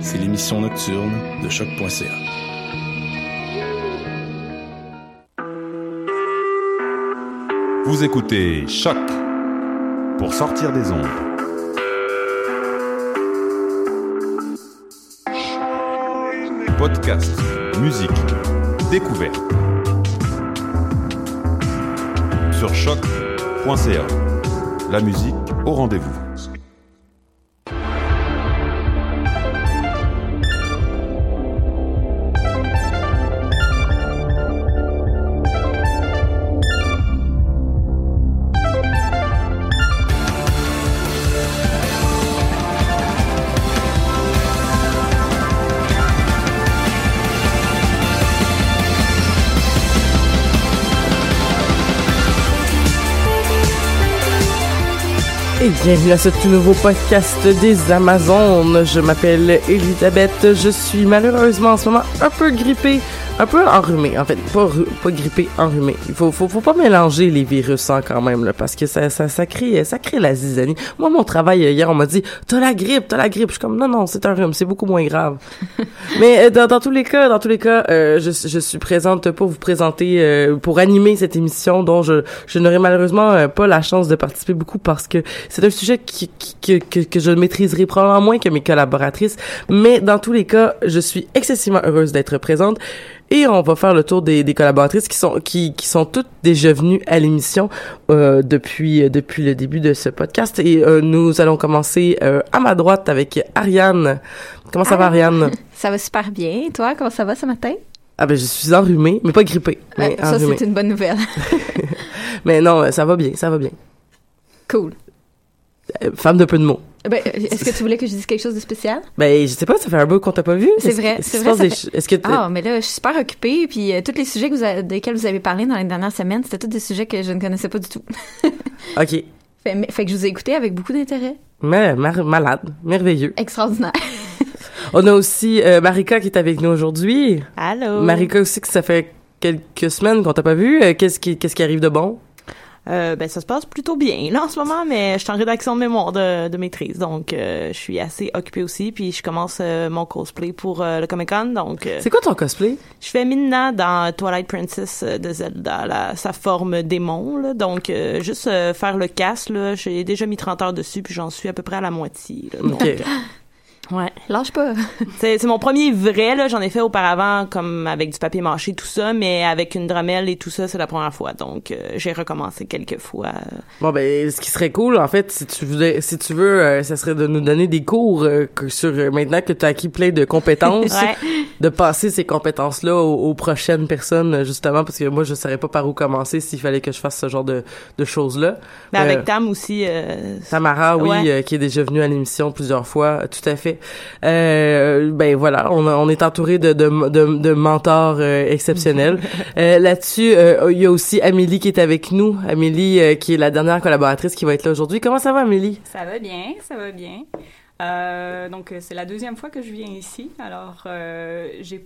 c'est l'émission nocturne de choc.ca. Vous écoutez Choc pour sortir des ondes. Podcast, musique, découverte. Sur choc.ca. La musique au rendez-vous. Bienvenue à ce tout nouveau podcast des Amazones. Je m'appelle Elisabeth. Je suis malheureusement en ce moment un peu grippée, un peu enrhumée. En fait, pas, pas grippée, enrhumée. Il faut, faut, faut pas mélanger les virus hein, quand même, là, parce que ça, ça, ça crée, ça crée la zizanie. Moi, mon travail hier, on m'a dit, t'as la grippe, t'as la grippe. Je suis comme, non, non, c'est un rhume, c'est beaucoup moins grave. Mais euh, dans, dans tous les cas, dans tous les cas, euh, je, je suis présente pour vous présenter, euh, pour animer cette émission dont je, je n'aurai malheureusement euh, pas la chance de participer beaucoup parce que c'est un sujet qui, qui- que, que je maîtriserai probablement moins que mes collaboratrices. Mais dans tous les cas, je suis excessivement heureuse d'être présente. Et on va faire le tour des, des collaboratrices qui sont qui, qui sont toutes déjà venues à l'émission euh, depuis depuis le début de ce podcast. Et euh, nous allons commencer euh, à ma droite avec Ariane. Comment ça va, Allô? Ariane? Ça va super bien. Et toi, comment ça va ce matin? Ah ben je suis enrhumée, mais pas grippée. Mais ça, c'est une bonne nouvelle. Mais non, euh, ça va bien, ça va bien. cool. Euh, femme de peu de mots. Ben, est-ce que tu voulais que je dise quelque chose de spécial? Ben je sais pas, ça fait un bout qu'on t'a pas vu. C'est vrai, c'est vrai, fait- Est-ce que Ah, mais là, je suis super occupée, puis euh, tous les sujets que vous avez- desquels vous avez parlé dans les dernières semaines, c'était tous des sujets que je ne connaissais pas du tout. Ok. Fait, mais- fait que je vous ai écouté avec beaucoup d'intérêt. Mais mar- malade, merveilleux. Extraordinaire. On a aussi euh, Marika qui est avec nous aujourd'hui. Allô? Marika aussi que ça fait quelques semaines qu'on t'a pas vu. Euh, Qu'est-ce qui qu'est-ce qui arrive de bon? Euh, ben, ça se passe plutôt bien, là, en ce moment, mais je suis en rédaction de mémoire de, de maîtrise, donc euh, je suis assez occupée aussi, puis je commence euh, mon cosplay pour euh, le Comic-Con, donc euh, C'est quoi ton cosplay? je fais Midna dans Twilight Princess de Zelda, la, sa forme démon, là, donc euh, juste faire le casse, là, j'ai déjà mis 30 heures dessus, puis j'en suis à peu près à la moitié, là, donc, Ok. Euh, ouais. Lâche pas. C'est c'est mon premier vrai, là. J'en ai fait auparavant, comme avec du papier mâché, tout ça, mais avec une dramelle et tout ça, c'est la première fois. Donc, euh, j'ai recommencé quelques fois. Bon ben ce qui serait cool en fait si tu voulais si tu veux euh, ça serait de nous donner des cours euh, que sur euh, maintenant que tu as acquis plein de compétences Ouais. de passer ces compétences là aux, aux prochaines personnes euh, justement parce que moi je saurais pas par où commencer s'il fallait que je fasse ce genre de, de choses là. Mais avec Tam aussi, euh, Tamara, oui, Ouais. euh, qui est déjà venue à l'émission plusieurs fois, euh, tout à fait. Euh, ben voilà, on, est entouré de, de, de, de mentors euh, exceptionnels. Euh, Là-dessus, euh, il y a aussi Amélie qui est avec nous. Amélie, euh, qui est la dernière collaboratrice qui va être là aujourd'hui. Comment ça va, Amélie? Ça va bien, ça va bien. Euh, donc, c'est la deuxième fois que je viens ici. Alors, euh, j'ai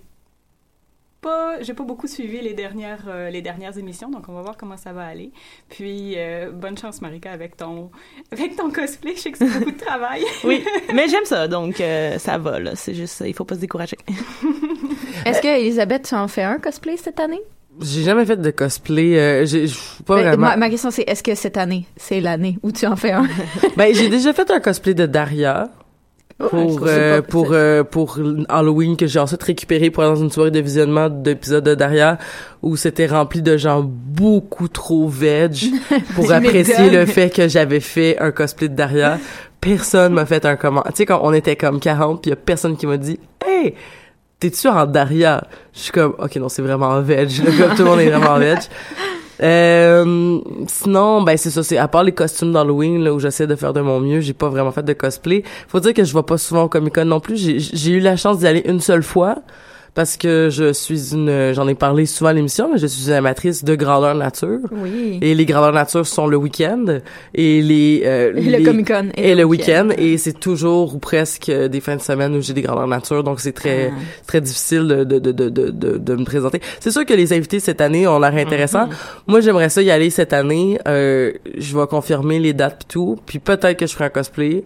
pas, j'ai pas beaucoup suivi les dernières, euh, les dernières émissions, donc on va voir comment ça va aller. Puis euh, bonne chance, Marika, avec ton, avec ton cosplay. Je sais que c'est beaucoup de travail. oui, mais j'aime ça, donc euh, ça va là. C'est juste, il faut pas se décourager. Est-ce que Elisabeth, tu en fais un cosplay cette année? J'ai jamais fait de cosplay. Euh, j'ai j'ai- pas Ben, vraiment. ma, ma question, c'est est-ce que cette année, c'est l'année où tu en fais un? ben, j'ai déjà fait un cosplay de Daria. Oh, Pour, euh, pour, euh, pour Halloween que j'ai ensuite récupéré pour aller dans une soirée de visionnement d'épisodes de Daria où c'était rempli de gens beaucoup trop veg pour apprécier le fait que j'avais fait un cosplay de Daria. Personne m'a fait un comment. Tu sais, quand on était comme 40 puis y a personne qui m'a dit « Hey! T'es-tu en Daria? » Je suis comme « Ok, non, c'est vraiment veg. » Le gars, tout le monde est vraiment veg. Euh, sinon, ben c'est ça, c'est à part les costumes d'Halloween là où j'essaie de faire de mon mieux, j'ai pas vraiment fait de cosplay. Faut dire que je vais pas souvent au Comic Con non plus. J'ai j'ai eu la chance d'y aller une seule fois parce que je suis une, j'en ai parlé souvent à l'émission, mais je suis une amatrice de grandeur nature. Oui. Et les grandeurs nature sont le week-end et les euh, Et le les- Comic-Con et, le week-end et c'est toujours ou presque euh, des fins de semaine où j'ai des grandeurs nature donc c'est très Ah. très difficile de de, de de de de me présenter. C'est sûr que les invités cette année ont l'air intéressants. Moi j'aimerais ça y aller cette année. Euh, je vais confirmer les dates pis tout puis peut-être que je ferai un cosplay.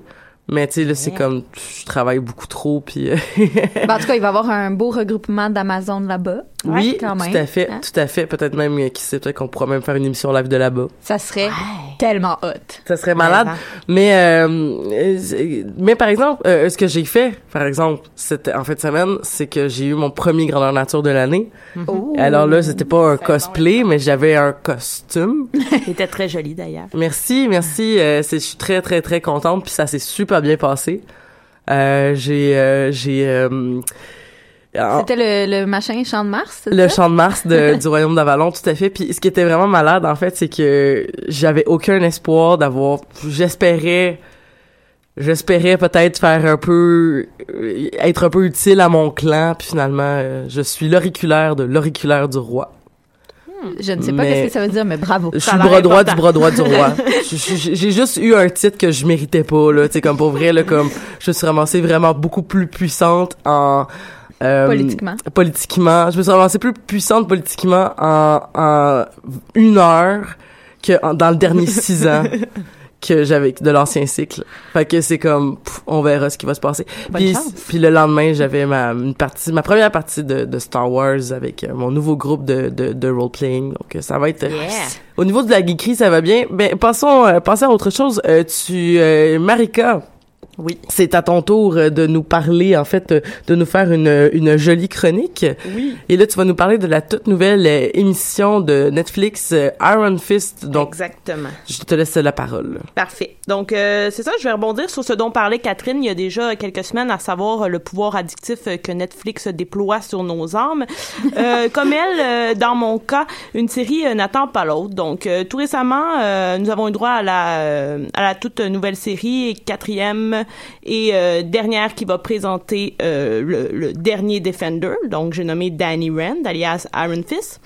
Mais tu sais là c'est comme je travaille beaucoup trop puis euh, Ben, en tout cas, il va y avoir un beau regroupement d'Amazon là-bas. Oui quand même. tout à fait Hein? tout à fait peut-être même qui sait peut-être qu'on pourra même faire une émission live de là-bas. Ça serait tellement hot. Ça serait malade. Mais euh, mais par exemple, euh, ce que j'ai fait, par exemple, c'était en fin de semaine, c'est que j'ai eu mon premier grandeur nature de l'année. Oh. Alors là, c'était pas un cosplay, mais j'avais un costume. Il était très joli d'ailleurs. Merci, merci. Euh, c'est, je suis très très très contente, puis ça s'est super bien passé. Euh, j'ai euh, j'ai euh, C'était le, le machin Champ de Mars? le champ de Mars de, du royaume d'Avalon, tout à fait. Puis ce qui était vraiment malade, en fait, c'est que j'avais aucun espoir d'avoir. J'espérais, j'espérais peut-être faire un peu, euh, être un peu utile à mon clan. Puis finalement, euh, je suis l'auriculaire de l'auriculaire du roi. Je ne sais pas qu'est-ce que ça veut dire, mais bravo. Je suis le bras droit du bras droit du roi. J'ai juste eu un titre que je méritais pas là, tu sais comme pour vrai là comme je me suis ramassée vraiment beaucoup plus puissante en euh, Politiquement. Politiquement, je me suis ramassée plus puissante politiquement en, en une heure que en- dans le dernier six ans que j'avais de l'ancien cycle. Fait que c'est comme pff, on verra ce qui va se passer. Puis, puis le lendemain, j'avais ma une partie ma première partie de, de Star Wars avec euh, mon nouveau groupe de de, de role playing. Donc ça va être au niveau de la geekerie, ça va bien. Ben passons euh, passons à autre chose. Euh, tu euh, Marika Oui. c'est à ton tour euh, de nous parler, en fait, euh, de nous faire une, une jolie chronique. Oui. Et là, tu vas nous parler de la toute nouvelle euh, émission de Netflix, euh, Iron Fist. Donc, Exactement. je te laisse la parole. Parfait. Donc, euh, c'est ça, je vais rebondir sur ce dont parlait Catherine il y a déjà quelques semaines, à savoir euh, le pouvoir addictif euh, que Netflix déploie sur nos âmes. Euh, comme elle, euh, dans mon cas, une série euh, n'attend pas l'autre. Donc, euh, tout récemment, euh, nous avons eu droit à la, euh, à la toute nouvelle série, quatrième et euh, dernière qui va présenter euh, le, dernier Defender. Donc, j'ai nommé Danny Rand, alias Iron Fist.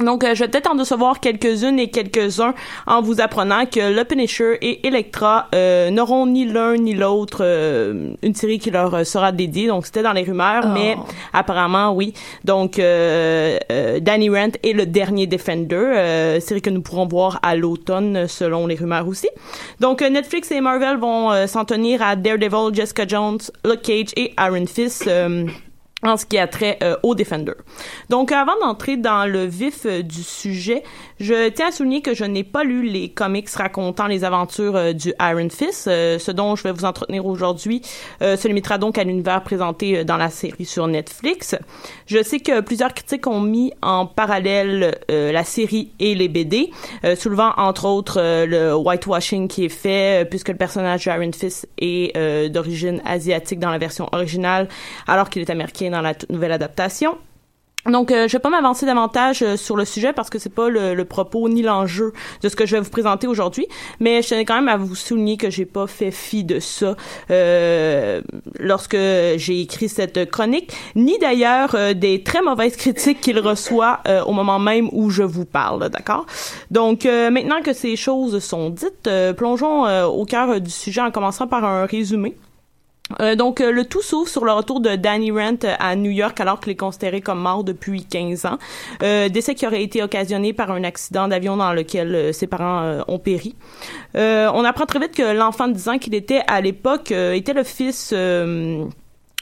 Donc, euh, je vais peut-être en recevoir quelques-unes et quelques-uns en vous apprenant que le Punisher et Electra euh, n'auront ni l'un ni l'autre euh, une série qui leur euh, sera dédiée. Donc, c'était dans les rumeurs, Oh. mais apparemment, oui. Donc, Danny Rand est le dernier Defender, euh, série que nous pourrons voir à l'automne, selon les rumeurs aussi. Donc, Netflix et Marvel vont s'en tenir à Daredevil, Jessica Jones, Luke Cage et Iron Fist. En ce qui a trait euh, au Defender. Donc, avant d'entrer dans le vif euh, du sujet, je tiens à souligner que je n'ai pas lu les comics racontant les aventures euh, du Iron Fist. Euh, ce dont je vais vous entretenir aujourd'hui euh, se limitera donc à l'univers présenté dans la série sur Netflix. Je sais que plusieurs critiques ont mis en parallèle la série et les BD, soulevant entre autres le whitewashing qui est fait, puisque le personnage de Iron Fist est d'origine asiatique dans la version originale, alors qu'il est américain dans la toute nouvelle adaptation. Donc, euh, je vais pas m'avancer davantage euh, sur le sujet parce que c'est pas le, le propos ni l'enjeu de ce que je vais vous présenter aujourd'hui, mais je tenais quand même à vous souligner que j'ai pas fait fi de ça euh, lorsque j'ai écrit cette chronique, ni d'ailleurs euh, des très mauvaises critiques qu'il reçoit euh, au moment même où je vous parle, d'accord? Donc, maintenant que ces choses sont dites, plongeons au cœur du sujet en commençant par un résumé. Euh, donc, euh, le tout s'ouvre sur le retour de Danny Rent à New York alors qu'il est considéré comme mort depuis 15 ans. Euh, décès qui aurait été occasionné par un accident d'avion dans lequel euh, ses parents euh, ont péri. on apprend très vite que l'enfant de 10 ans qu'il était à l'époque était le fils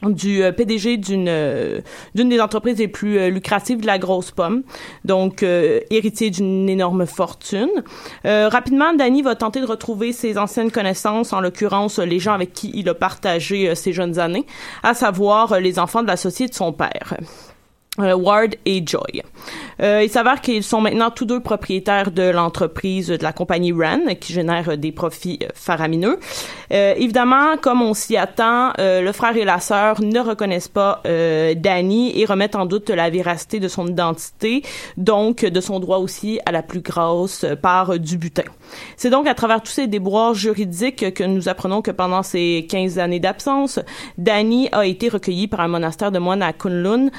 du euh, PDG d'une euh, d'une des entreprises les plus euh, lucratives de la grosse pomme, donc héritier d'une énorme fortune. rapidement, Danny va tenter de retrouver ses anciennes connaissances, en l'occurrence les gens avec qui il a partagé ses jeunes années, à savoir les enfants de l'associé de son père. Euh, Ward et Joy. Euh, il s'avère qu'ils sont maintenant tous deux propriétaires de l'entreprise de la compagnie RAN qui génère des profits euh, faramineux. Euh, évidemment, comme on s'y attend, le frère et la sœur ne reconnaissent pas Danny et remettent en doute la véracité de son identité, donc de son droit aussi à la plus grosse part du butin. C'est donc à travers tous ces déboires juridiques que nous apprenons que pendant ces 15 années d'absence, Danny a été recueilli par un monastère de moines à Kunlun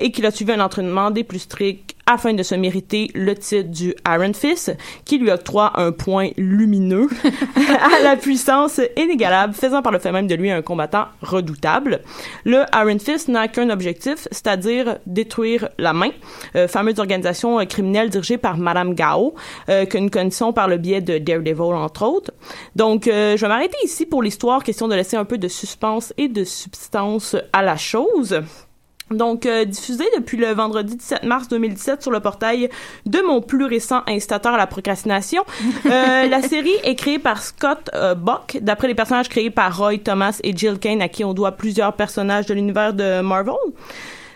et qu'il a suivi un entraînement des plus stricts afin de se mériter le titre du Iron Fist, qui lui octroie un point lumineux à la puissance inégalable, faisant par le fait même de lui un combattant redoutable. Le Iron Fist n'a qu'un objectif, c'est-à-dire détruire la main, euh, fameuse organisation criminelle dirigée par Madame Gao, euh, que nous connaissons par le biais de Daredevil, entre autres. Donc, euh, je vais m'arrêter ici pour l'histoire, question de laisser un peu de suspense et de substance à la chose. Donc, euh, diffusé depuis le vendredi 17 mars 2017 sur le portail de mon plus récent incitateur à la procrastination. Euh, la série est créée par Scott euh, Buck, d'après les personnages créés par Roy Thomas et Jill Kane, à qui on doit plusieurs personnages de l'univers de Marvel.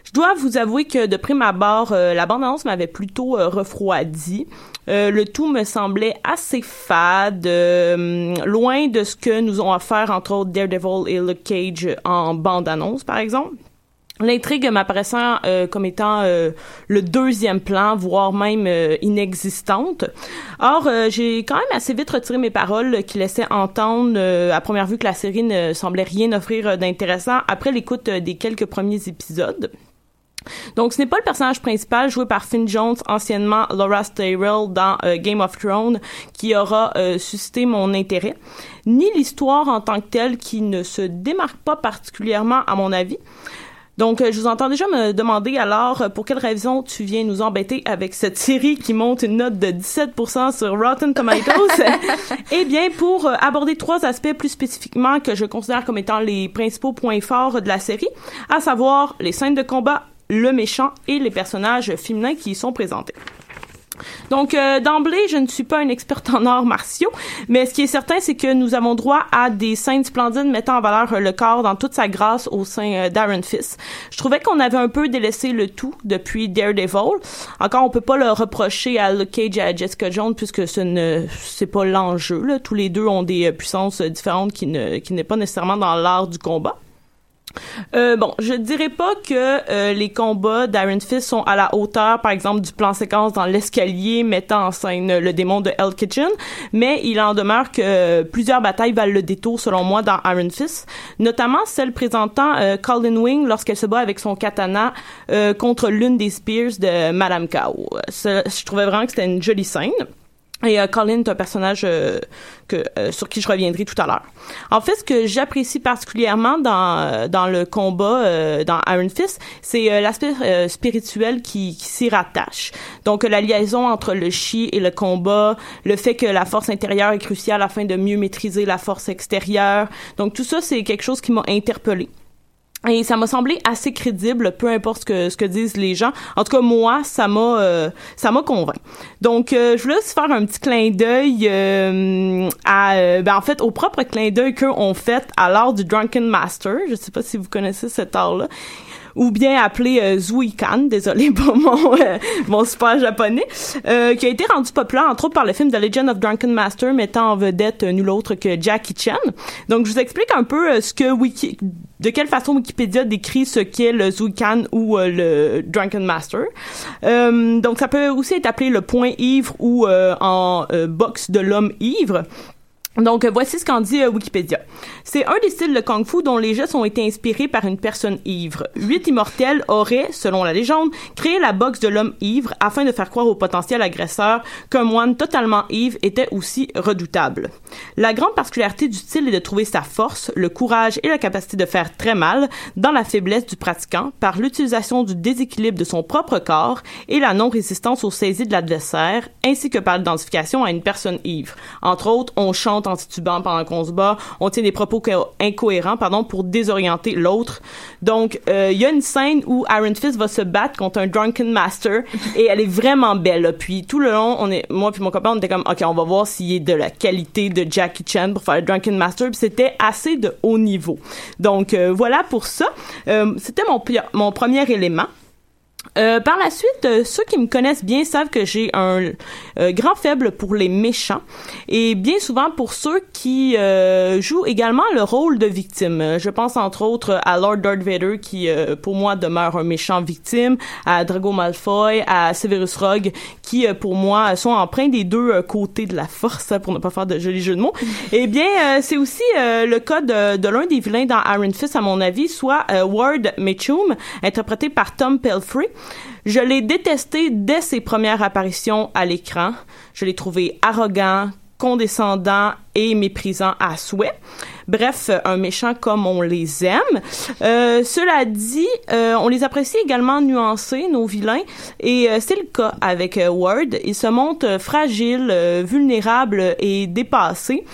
Je dois vous avouer que de prime abord, euh, la bande-annonce m'avait plutôt euh, refroidi. le tout me semblait assez fade, loin de ce que nous ont offert entre autres Daredevil et Luke Cage en bande-annonce, par exemple. L'intrigue m'apparaissant euh, comme étant euh, le deuxième plan, voire même euh, inexistante. Or, j'ai quand même assez vite retiré mes paroles qui laissaient entendre à première vue que la série ne semblait rien offrir d'intéressant après l'écoute des quelques premiers épisodes. Donc, ce n'est pas le personnage principal joué par Finn Jones, anciennement Laura Tyrell dans Game of Thrones, qui aura suscité mon intérêt, ni l'histoire en tant que telle qui ne se démarque pas particulièrement à mon avis. Donc, euh, je vous entends déjà me demander alors euh, pour quelle raison tu viens nous embêter avec cette série qui monte une note de 17% sur Rotten Tomatoes? eh bien, pour euh, aborder trois aspects plus spécifiquement que je considère comme étant les principaux points forts de la série, à savoir les scènes de combat, le méchant et les personnages féminins qui y sont présentés. Donc, euh, d'emblée, je ne suis pas une experte en arts martiaux, mais ce qui est certain, c'est que nous avons droit à des scènes splendides mettant en valeur le corps dans toute sa grâce au sein euh, d'Iron Fist. Je trouvais qu'on avait un peu délaissé le tout depuis Daredevil. Encore, on peut pas le reprocher à Luke Cage et à Jessica Jones puisque ce ne c'est pas l'enjeu. Tous les deux ont des puissances différentes qui ne qui n'est pas nécessairement dans l'art du combat. Euh, bon, je dirais pas que euh, les combats d'Iron Fist sont à la hauteur, par exemple, du plan séquence dans l'escalier mettant en scène le démon de Hell Kitchen, mais il en demeure que plusieurs batailles valent le détour, selon moi, dans Iron Fist, notamment celle présentant euh, Colin Wing lorsqu'elle se bat avec son katana euh, contre l'une des spears de Madame Kao. Je trouvais vraiment que c'était une jolie scène. Et euh, Colin est un personnage euh, que euh, sur qui je reviendrai tout à l'heure. En fait, ce que j'apprécie particulièrement dans dans le combat dans Iron Fist, c'est l'aspect spirituel qui, qui s'y rattache. Donc la liaison entre le chi et le combat, le fait que la force intérieure est cruciale afin de mieux maîtriser la force extérieure. Donc tout ça, c'est quelque chose qui m'a interpellée. Et ça m'a semblé assez crédible, peu importe ce que ce que disent les gens. En tout cas, moi, ça m'a euh, ça m'a convaincu. Donc, euh, je voulais aussi faire un petit clin d'œil euh, à, ben, en fait, au propre clin d'œil qu'eux ont fait à l'art du Drunken Master. Je sais pas si vous connaissez cet art-là ou bien appelé euh, Zuikan, désolé pour mon euh, mon super japonais, euh, qui a été rendu populaire entre autres par le film The Legend of Drunken Master mettant en vedette nul autre que Jackie Chan. Donc je vous explique un peu ce que Wiki de quelle façon Wikipédia décrit ce qu'est le Zuikan ou le Drunken Master. donc ça peut aussi être appelé le point ivre ou en boxe de l'homme ivre. Donc, voici ce qu'en dit euh, Wikipédia. C'est un des styles de Kung Fu dont les gestes ont été inspirés par une personne ivre. Huit immortels auraient, selon la légende, créé la boxe de l'homme ivre afin de faire croire au potentiel agresseur qu'un moine totalement ivre était aussi redoutable. La grande particularité du style est de trouver sa force, le courage et la capacité de faire très mal dans la faiblesse du pratiquant par l'utilisation du déséquilibre de son propre corps et la non-résistance aux saisies de l'adversaire, ainsi que par l'identification à une personne ivre. Entre autres, on chante en titubant pendant qu'on se bat, on tient des propos incohérents, pardon, pour désorienter l'autre. Donc, euh, il y a une scène où Iron Fist va se battre contre un Drunken Master et elle est vraiment belle. Puis tout le long, on est, moi puis mon copain, on était comme, ok, on va voir s'il est de la qualité de Jackie Chan pour faire le Drunken Master. Puis c'était assez de haut niveau. Donc euh, voilà pour ça. Euh, c'était mon mon premier élément. Euh, par la suite, euh, ceux qui me connaissent bien savent que j'ai un euh, grand faible pour les méchants et bien souvent pour ceux qui jouent également le rôle de victime. Je pense entre autres à Lord Darth Vader qui pour moi demeure un méchant victime, à Drago Malfoy, à Severus Rogue qui pour moi sont empreints des deux côtés de la force pour ne pas faire de jolis jeux de mots. Eh bien, c'est aussi le cas de, de l'un des vilains dans Iron Fist à mon avis, soit Ward Mitchum, interprété par Tom Pelfrey. Je l'ai détesté dès ses premières apparitions à l'écran. Je l'ai trouvé arrogant, condescendant et méprisant à souhait. Bref, un méchant comme on les aime. Euh, cela dit, euh, on les apprécie également nuancés, nos vilains, et euh, c'est le cas avec Ward. Il se montre fragile, vulnérable et dépassé.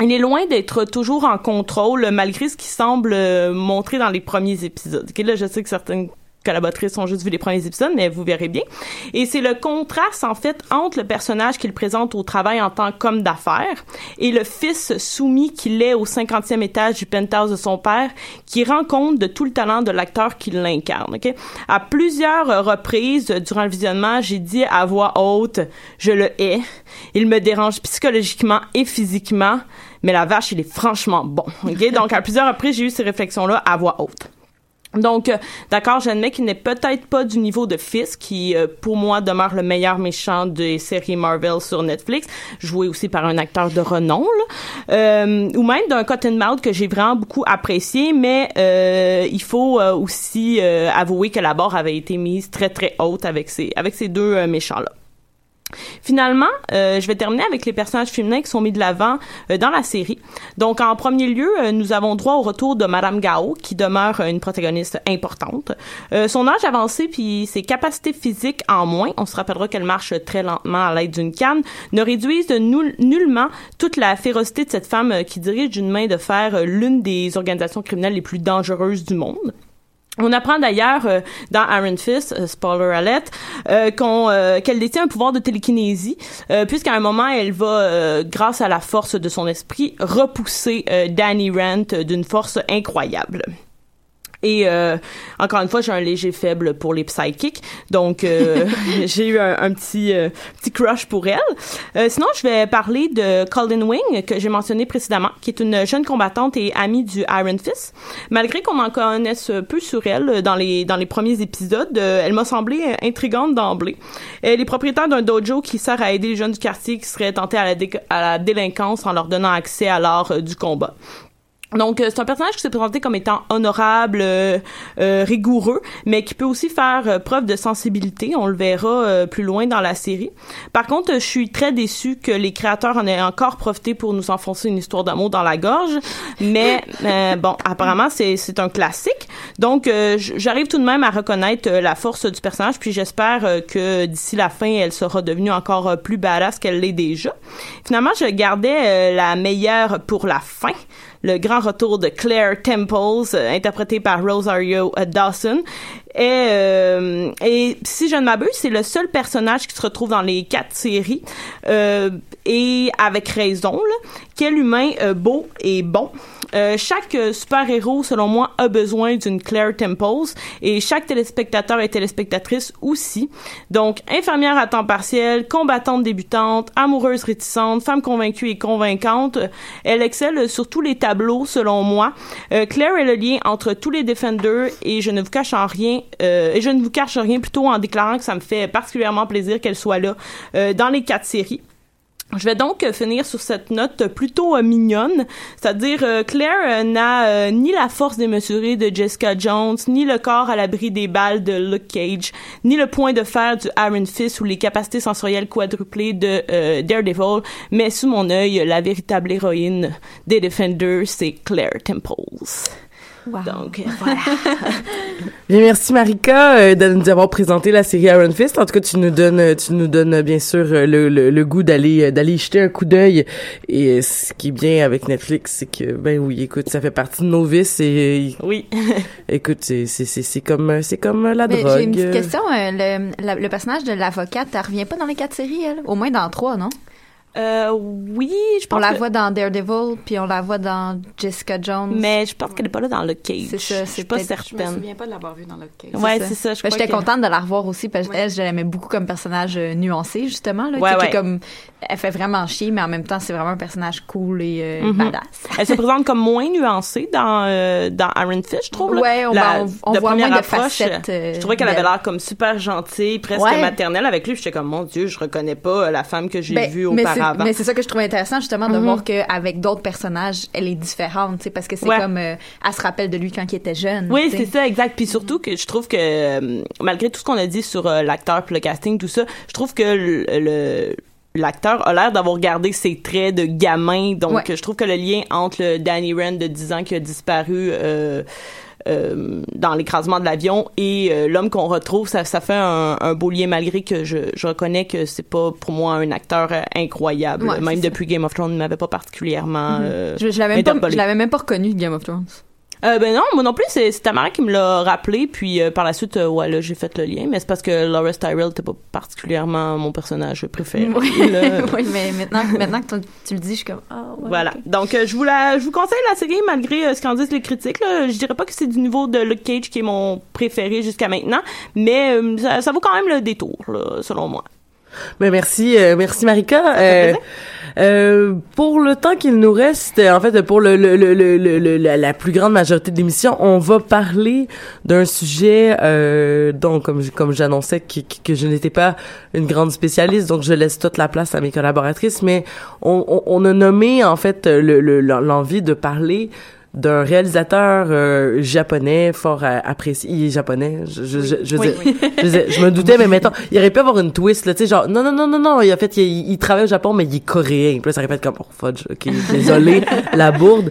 Il est loin d'être toujours en contrôle, malgré ce qui semble montrer dans les premiers épisodes. là, je sais que certaines collaboratrices ont juste vu les premiers épisodes, mais vous verrez bien. Et c'est le contraste, en fait, entre le personnage qu'il présente au travail en tant qu'homme d'affaires et le fils soumis qu'il est au 50e étage du penthouse de son père, qui rend compte de tout le talent de l'acteur qui l'incarne. Okay? À plusieurs reprises durant le visionnement, j'ai dit à voix haute, je le hais. Il me dérange psychologiquement et physiquement, mais la vache, il est franchement bon. Okay? Donc, à plusieurs reprises, j'ai eu ces réflexions-là à voix haute. Donc, euh, d'accord, j'admets qu'il n'est peut-être pas du niveau de Fisk, qui euh, pour moi demeure le meilleur méchant des séries Marvel sur Netflix, joué aussi par un acteur de renom, euh, ou même d'un Cottonmouth que j'ai vraiment beaucoup apprécié, mais il faut aussi avouer que la barre avait été mise très très haute avec ces avec ces deux méchants là. Finalement, euh, je vais terminer avec les personnages féminins qui sont mis de l'avant euh, dans la série. Donc, en premier lieu, euh, nous avons droit au retour de Madame Gao, qui demeure une protagoniste importante. son âge avancé puis ses capacités physiques en moins, on se rappellera qu'elle marche très lentement à l'aide d'une canne, ne réduisent nullement toute la férocité de cette femme qui dirige d'une main de fer l'une des organisations criminelles les plus dangereuses du monde. On apprend d'ailleurs euh, dans Iron Fist, euh, spoiler alert, euh, qu'on qu'elle détient un pouvoir de télékinésie, puisqu'à un moment elle va, grâce à la force de son esprit, repousser Danny Rand d'une force incroyable. Et euh, encore une fois, j'ai un léger faible pour les psychics, donc euh, j'ai eu un, petit euh, petit crush pour elle. sinon, je vais parler de Colin Wing que j'ai mentionné précédemment, qui est une jeune combattante et amie du Iron Fist. Malgré qu'on en connaisse peu sur elle dans les dans les premiers épisodes, elle m'a semblé intrigante d'emblée. Elle est propriétaire d'un dojo qui sert à aider les jeunes du quartier qui seraient tentés à la, à la délinquance en leur donnant accès à l'art du combat. Donc, euh, c'est un personnage qui s'est présenté comme étant honorable, euh, euh, rigoureux, mais qui peut aussi faire preuve de sensibilité. On le verra plus loin dans la série. Par contre, je suis très déçue que les créateurs en aient encore profité pour nous enfoncer une histoire d'amour dans la gorge. Mais bon, apparemment, c'est, c'est un classique. Donc, j'arrive tout de même à reconnaître la force du personnage, puis j'espère que d'ici la fin, elle sera devenue encore plus badass qu'elle l'est déjà. Finalement, je gardais la meilleure pour la fin le grand retour de Claire Temples, euh, interprété par Rosario euh, Dawson. Et, euh, et si je ne m'abuse, c'est le seul personnage qui se retrouve dans les quatre séries. et avec raison, là, quel humain beau et bon. Euh, chaque euh, super-héros, selon moi, a besoin d'une Claire Temples et chaque téléspectateur et téléspectatrice aussi. Donc, infirmière à temps partiel, combattante débutante, amoureuse réticente, femme convaincue et convaincante, elle excelle sur tous les tableaux, selon moi. Euh, Claire est le lien entre tous les Defenders et je ne vous cache en rien, et je ne vous cache rien plutôt en déclarant que ça me fait particulièrement plaisir qu'elle soit là dans les quatre séries. Je vais donc euh, finir sur cette note plutôt euh, mignonne, c'est-à-dire euh, Claire n'a ni la force démesurée de Jessica Jones, ni le corps à l'abri des balles de Luke Cage, ni le point de fer du Iron Fist ou les capacités sensorielles quadruplées de Daredevil, mais sous mon œil, la véritable héroïne des Defenders, c'est Claire Temples. Donc, voilà. Bien, merci Marika euh, de nous avoir présenté la série Iron Fist. En tout cas, tu nous donnes, euh, tu nous donnes euh, bien sûr le, le, le goût d'aller d'aller y jeter un coup d'œil. Et ce qui est bien avec Netflix, c'est que ben oui, écoute, ça fait partie de nos vices et oui. écoute, c'est c'est c'est c'est comme c'est comme la Mais drogue. J'ai une petite question. le, la- le personnage de l'avocate, elle revient pas dans les quatre séries, elle? Au moins dans trois, non? Euh, oui, je pense On la que- voit dans Daredevil, puis on la voit dans Jessica Jones. Mais je pense qu'elle est pas là dans Luke Cage. C'est ça, Je c'est pas peut-être- Je me certaine. souviens pas de l'avoir vu dans l'autre case. Ouais, c'est ça. Je Ben, J'étais que- contente de la revoir aussi parce qu'elle, je l'aimais beaucoup comme personnage euh, nuancé, justement. Là, Ouais, qui- comme, elle fait vraiment chier, mais en même temps, c'est vraiment un personnage cool et euh, Mhm. badass. Elle se présente comme moins nuancée dans euh, dans Iron Fist, je trouve. là. Ouais, on- La- on- on de voit moins de approche, facettes, euh, je trouvais qu'elle avait l'air comme super gentille, presque Ouais. maternelle avec lui. puis J'étais comme mon Dieu, je reconnais pas la femme que j'ai Ben, vue mais Mais c'est ça que je trouvais intéressant, justement, de Mhm. voir qu'avec d'autres personnages, elle est différente, tu sais, parce que c'est Ouais. comme, euh, elle se rappelle de lui quand il était jeune. Oui, c'est ça, exact. Puis surtout que je trouve que euh, malgré tout ce qu'on a dit sur euh, l'acteur, le casting, tout ça, je trouve que le, le- l'acteur a l'air d'avoir gardé ses traits de gamin. Donc, Ouais. je trouve que le lien entre le Danny Rand de 10 ans qui a disparu euh, euh, dans l'écrasement de l'avion et euh, l'homme qu'on retrouve, ça, ça fait un, un beau lien malgré que je, je reconnais que c'est pas pour moi un acteur incroyable. Ouais, Même depuis Game of Thrones, il m'avait pas particulièrement Mhm. euh, Je, je l'avais même même pas reconnu, Game of Thrones. Euh, ben non, moi non plus, c'est c'est ta mère qui me l'a rappelé, puis euh, par la suite, euh, ouais, là, j'ai fait le lien, mais c'est parce que Laura Tyrell n'était pas particulièrement mon personnage préféré. Oui, mais maintenant, maintenant que tu- le dis, je suis comme, ah, ouais, Voilà. Donc, euh, je vous la, je vous conseille la série malgré ce qu'en disent les critiques. Là. Je dirais pas que c'est du niveau de Luke Cage qui est mon préféré jusqu'à maintenant, mais ça, ça vaut quand même le détour, là, selon moi. Ben merci, euh, merci Marika. Euh, euh, pour le temps qu'il nous reste, en fait, pour le, le, le, le, la, la plus grande majorité de l'émission, on va parler d'un sujet euh, dont, comme, comme j'annonçais, que, que- je n'étais pas une grande spécialiste, donc je laisse toute la place à mes collaboratrices, mais on, on, on a nommé en fait le- le- l'envie de parler d'un réalisateur euh, japonais fort apprécié. Il est japonais. Je, je, je, je, Oui, je me doutais, mais mettons, il aurait pu avoir une twist, là, tu sais, genre, non, non, non, non, non, il, en fait, il, il travaille au Japon, mais il est coréen. Puis là, ça répète comme, oh, fudge, ok, désolé, la bourde.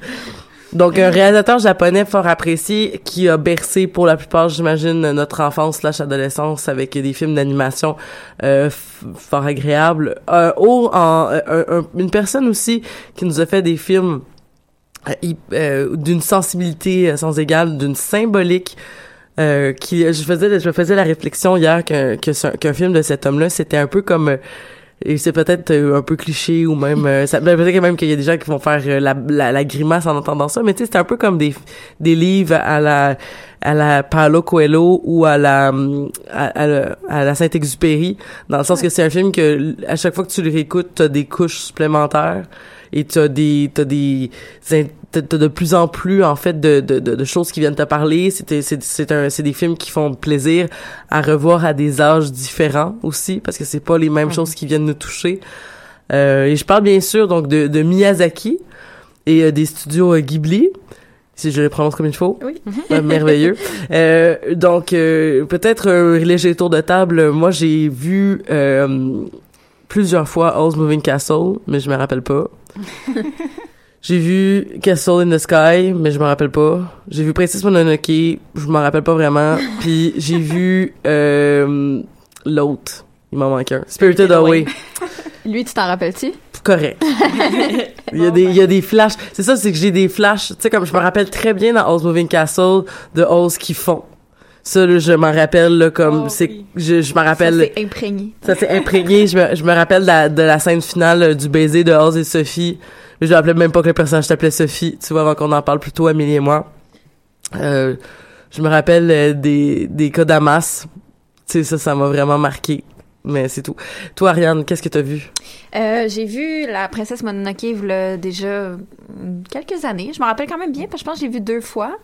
Donc, un réalisateur japonais fort apprécié qui a bercé pour la plupart, j'imagine, notre enfance slash adolescence avec des films d'animation euh, fort agréables. Euh, au- en, euh, un- un- une personne aussi qui nous a fait des films euh, d'une sensibilité euh, sans égale, d'une symbolique. Euh, qui je faisais je me faisais la réflexion hier qu'un que qu'un film de cet homme-là c'était un peu comme euh, et c'est peut-être un peu cliché ou même euh, ça ben, peut-être même qu'il y a des gens qui vont faire euh, la, la, la grimace en entendant ça mais tu sais c'est un peu comme des des livres à la à la Paolo Coelho ou à la à, à la- à la Saint-Exupéry dans le sens que c'est un film que à chaque fois que tu le réécoutes t'as des couches supplémentaires et t'as des t'as des t'as de plus en plus en fait de, de, de, de choses qui viennent te parler. C'est c'est c'est un c'est des films qui font plaisir à revoir à des âges différents aussi parce que c'est pas les mêmes choses qui viennent nous toucher. Euh, et je parle bien sûr donc de, de Miyazaki et euh, des studios euh, Ghibli si je le prononce comme il faut. Oui. Merveilleux. Euh, donc euh, peut-être un léger tour de table. Moi j'ai vu euh, plusieurs fois Oz Moving Castle mais je me rappelle pas j'ai vu Castle in the Sky, mais je me rappelle pas. J'ai vu Princess Mononoke, je m'en rappelle pas vraiment. Puis j'ai vu euh, l'autre, il m'en manque un. Spirited Away. Lui, tu t'en rappelles-tu? Correct. Il y a des, il y a des flashs. C'est ça, c'est que j'ai des flashs. Tu sais, comme je me rappelle très bien dans Oz Moving Castle de Oz qui font. Ça, là, je m'en rappelle, là, comme, Oh, c'est, oui. je, je m'en rappelle. Ça, c'est imprégné. Ça s'est imprégné. Je me, je me rappelle de la, de la scène finale euh, du baiser de Oz et Sophie. Je me rappelais même pas que le personnage s'appelait Sophie. Tu vois, avant qu'on en parle plutôt, Amélie et moi. Euh, je me rappelle euh, des, des cas d'Amas. Tu sais, ça, ça m'a vraiment marqué. Mais c'est tout. Toi, Ariane, qu'est-ce que t'as vu? Euh, j'ai vu La Princesse Mononoke déjà quelques années. Je me rappelle quand même bien parce que je pense que j'ai vu deux fois.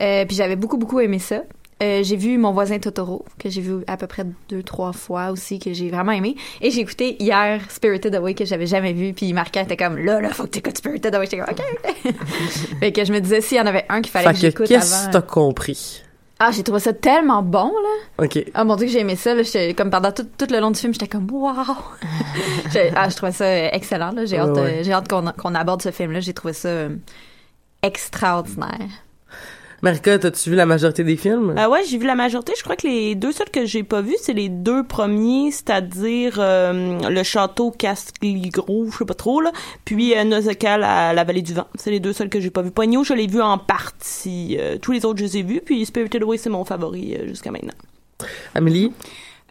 Euh, puis j'avais beaucoup, beaucoup aimé ça. Euh, j'ai vu Mon voisin Totoro, que j'ai vu à peu près deux, trois fois aussi, que j'ai vraiment aimé. Et j'ai écouté hier Spirited Away, que j'avais jamais vu. Puis Marquant était comme, là, là, faut que tu écoutes Spirited Away. J'étais comme, OK, fait que je me disais, s'il y en avait un qu'il fallait Fait que que j'écoute qu'est-ce que avant. t'as compris? Ah, j'ai trouvé ça tellement bon, là. OK. Ah mon dieu que j'ai aimé ça là, comme pendant tout, tout le long du film j'étais comme waouh ah je trouvais ça euh, excellent là j'ai Ouais, hâte euh, ouais. j'ai hâte qu'on qu'on aborde ce film là j'ai trouvé ça euh, extraordinaire Marika, t'as-tu vu la majorité des films? Euh, ouais, j'ai vu la majorité. Je crois que les deux seuls que j'ai pas vus, c'est les deux premiers, c'est-à-dire euh, le château Castigro, je sais pas trop là, puis euh, Nausicaa, la, la vallée du vent. C'est les deux seuls que j'ai pas vus. Pogno, je l'ai vu en partie. Euh, tous les autres, je les ai vus. Puis Spirited Away, c'est mon favori jusqu'à maintenant. Amélie?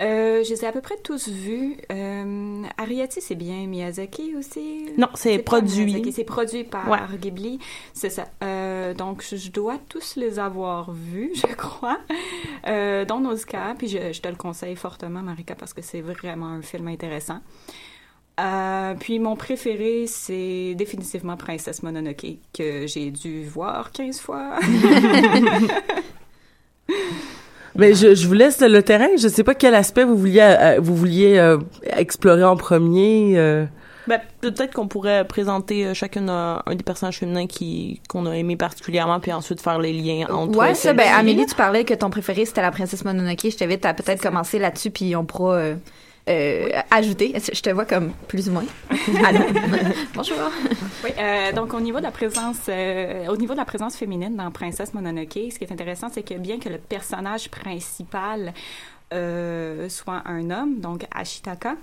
Euh, je les ai à peu près tous vus. Euh, Ariati, c'est bien. Miyazaki aussi? Non, c'est produit. C'est produit par Ouais. Ghibli. C'est ça. Euh, donc, je, je dois tous les avoir vus, je crois. Euh, dont Nausicaa. Puis, je, je te le conseille fortement, Marika, parce que c'est vraiment un film intéressant. Euh, puis mon préféré, c'est définitivement Princesse Mononoke, que j'ai dû voir 15 fois. Mais je, je vous laisse le terrain. Je sais pas quel aspect vous vouliez, euh, vous vouliez euh, explorer en premier. euh. Ben, peut-être qu'on pourrait présenter euh, chacune un, un des personnages féminins qui qu'on a aimé particulièrement, puis ensuite faire les liens entre. ouais ça ben. Amélie tu parlais que ton préféré c'était la princesse Mononoke je t'invite à peut-être commencer là-dessus puis on pourra euh, euh, ajouter. Je te vois comme plus ou moins. Allô? Bonjour. Oui, euh, donc au niveau de la présence, euh, au niveau de la présence féminine dans Princesse Mononoke, ce qui est intéressant, c'est que bien que le personnage principal soit un homme, donc Ashitaka,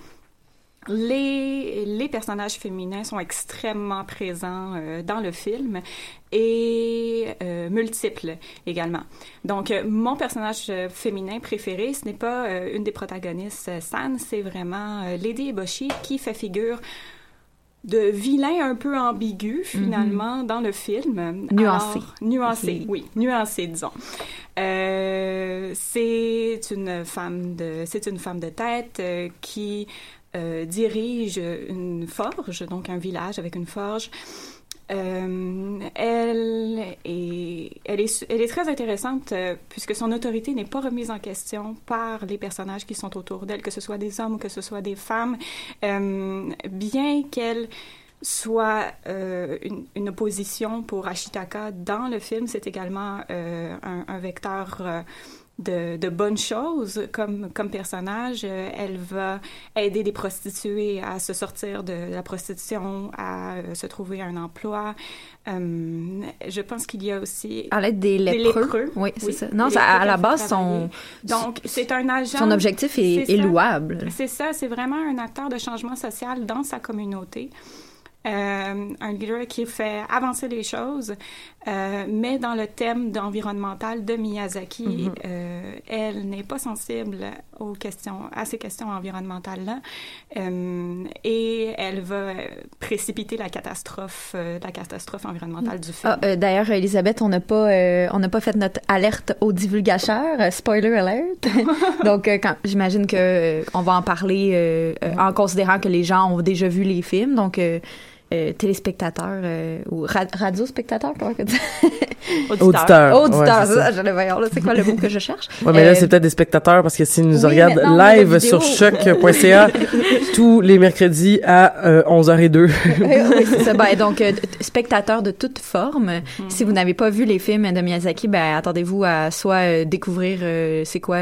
les, les personnages féminins sont extrêmement présents euh, dans le film et euh, multiples également. Donc, euh, mon personnage euh, féminin préféré, ce n'est pas euh, une des protagonistes, euh, San, c'est vraiment Lady Eboshi qui fait figure de vilain un peu ambigu finalement dans le film. Nuancé. Alors, nuancé, oui, nuancé disons. Euh, c'est une femme de, c'est une femme de tête euh, qui dirige une forge, donc un village avec une forge. Euh, elle, est, elle, est, très intéressante euh, puisque son autorité n'est pas remise en question par les personnages qui sont autour d'elle, que ce soit des hommes ou que ce soit des femmes. Euh, bien qu'elle soit euh, une, opposition pour Ashitaka dans le film, c'est également euh, un, vecteur euh, de, de bonnes choses comme, comme personnage. Euh, elle va aider des prostituées à se sortir de la prostitution, à euh, se trouver un emploi. Euh, je pense qu'il y a aussi... à l'aide des Des lépreux, oui c'est Oui, ça non ça, à la base son. Donc, c'est un agent... son objectif est, louable C'est ça, c'est vraiment un acteur de changement social dans sa communauté. Euh, un leader qui fait avancer les choses, euh, mais dans le thème d'environnemental de Miyazaki, Mhm. euh, elle n'est pas sensible aux questions, à ces questions environnementales-là, et elle va précipiter la catastrophe, la catastrophe environnementale du film. Ah, D'ailleurs, Elisabeth, on n'a pas, on n'a pas fait notre alerte aux divulgateurs, spoiler alert. Donc, j'imagine que on va en parler en considérant que les gens ont déjà vu les films. Donc, téléspectateurs euh, ou ra- radiospectateurs, comment on dit Auditeur. Auditeur, Ouais, le voyons, là, c'est quoi le mot que je cherche? Ouais, mais là, Euh, c'est peut-être des spectateurs parce que s'ils nous oui, regardent live sur choc.ca tous les mercredis à euh, 11h02. oui, c'est ça. Ben, donc, euh, spectateurs de toute forme. Si vous n'avez pas vu les films de Miyazaki, ben, attendez-vous à soit euh, découvrir euh, c'est quoi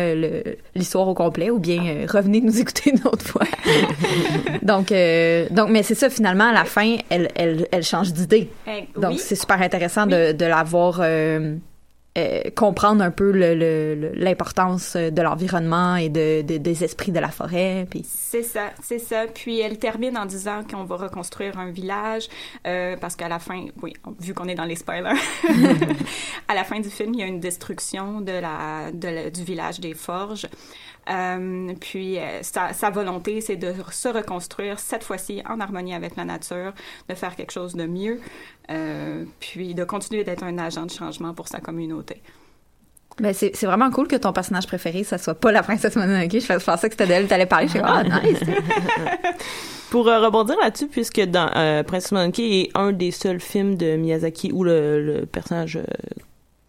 l'histoire au complet ou bien euh, revenez nous écouter une autre fois. donc, euh, donc, mais c'est ça, finalement, à la fin, elle, elle, elle change d'idée. Eh, Donc, oui. c'est super intéressant de, de la voir euh, euh, comprendre un peu l'importance de l'environnement et de, de- des esprits de la forêt. Puis, C'est ça, c'est ça. Puis elle termine en disant qu'on va reconstruire un village euh, parce qu'à la fin, oui, vu qu'on est dans les spoilers, à la fin du film, il y a une destruction de la, de du village des Forges. Euh, puis euh, sa, sa volonté, c'est de se reconstruire cette fois-ci en harmonie avec la nature, de faire quelque chose de mieux, euh, puis de continuer d'être un agent de changement pour sa communauté. Ben, c'est c'est vraiment cool que ton personnage préféré, ça soit pas la princesse Mononoke. Je, pensais que c'était d'elle que t'allais parler. Je suis comme, ah, nice. Pour euh, rebondir là-dessus, puisque dans euh, Princess Mononoke est un des seuls films de Miyazaki où le, le personnage euh,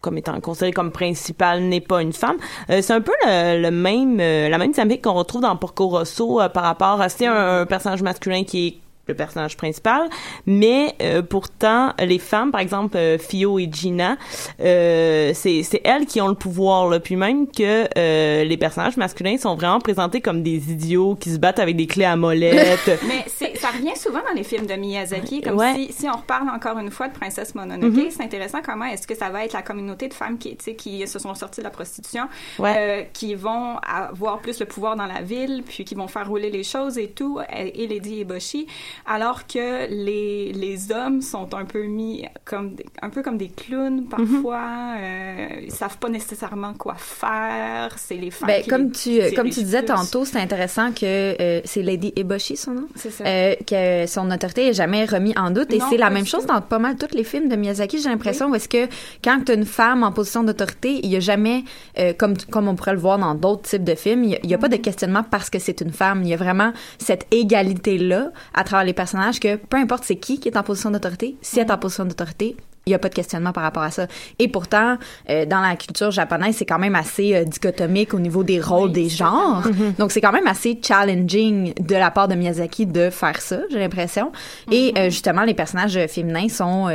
comme étant considérée comme principale n'est pas une femme. Euh, c'est un peu le, même euh, la même dynamique qu'on retrouve dans Porco Rosso euh, par rapport à c'est un, un personnage masculin qui est le personnage principal, mais euh, pourtant les femmes, par exemple euh, Fio et Gina, euh, c'est c'est elles qui ont le pouvoir là, puis même que euh, les personnages masculins sont vraiment présentés comme des idiots qui se battent avec des clés à molette. Mais ça revient souvent dans les films de Miyazaki, comme Ouais. si, si on reparle encore une fois de Princesse Mononoke, Mhm. c'est intéressant comment est-ce que ça va être la communauté de femmes qui, tu sais, qui se sont sorties de la prostitution, Ouais. euh, qui vont avoir plus le pouvoir dans la ville, puis qui vont faire rouler les choses et tout, et, et Lady Eboshi, alors que les, les hommes sont un peu mis comme un peu comme des clowns parfois, euh, ils savent pas nécessairement quoi faire, c'est les femmes Ben, qui comme les tu comme tu disais plus. tantôt, c'est intéressant que euh, c'est Lady Eboshi son nom, ça. Euh, que son autorité est jamais remis en doute et c'est la même chose dans pas mal tous les films de Miyazaki. J'ai l'impression où est-ce que quand tu as une femme en position d'autorité, il y a jamais euh, comme comme on pourrait le voir dans d'autres types de films, il y a, il y a pas de questionnement parce que c'est une femme. Il y a vraiment cette égalité là à travers les personnages que peu importe c'est qui qui est en position d'autorité, si elle est en position d'autorité, il y a pas de questionnement par rapport à ça. Et pourtant, euh, dans la culture japonaise, c'est quand même assez euh, dichotomique au niveau des rôles des genres. Donc, c'est quand même assez challenging de la part de Miyazaki de faire ça, j'ai l'impression. Et euh, justement, les personnages féminins sont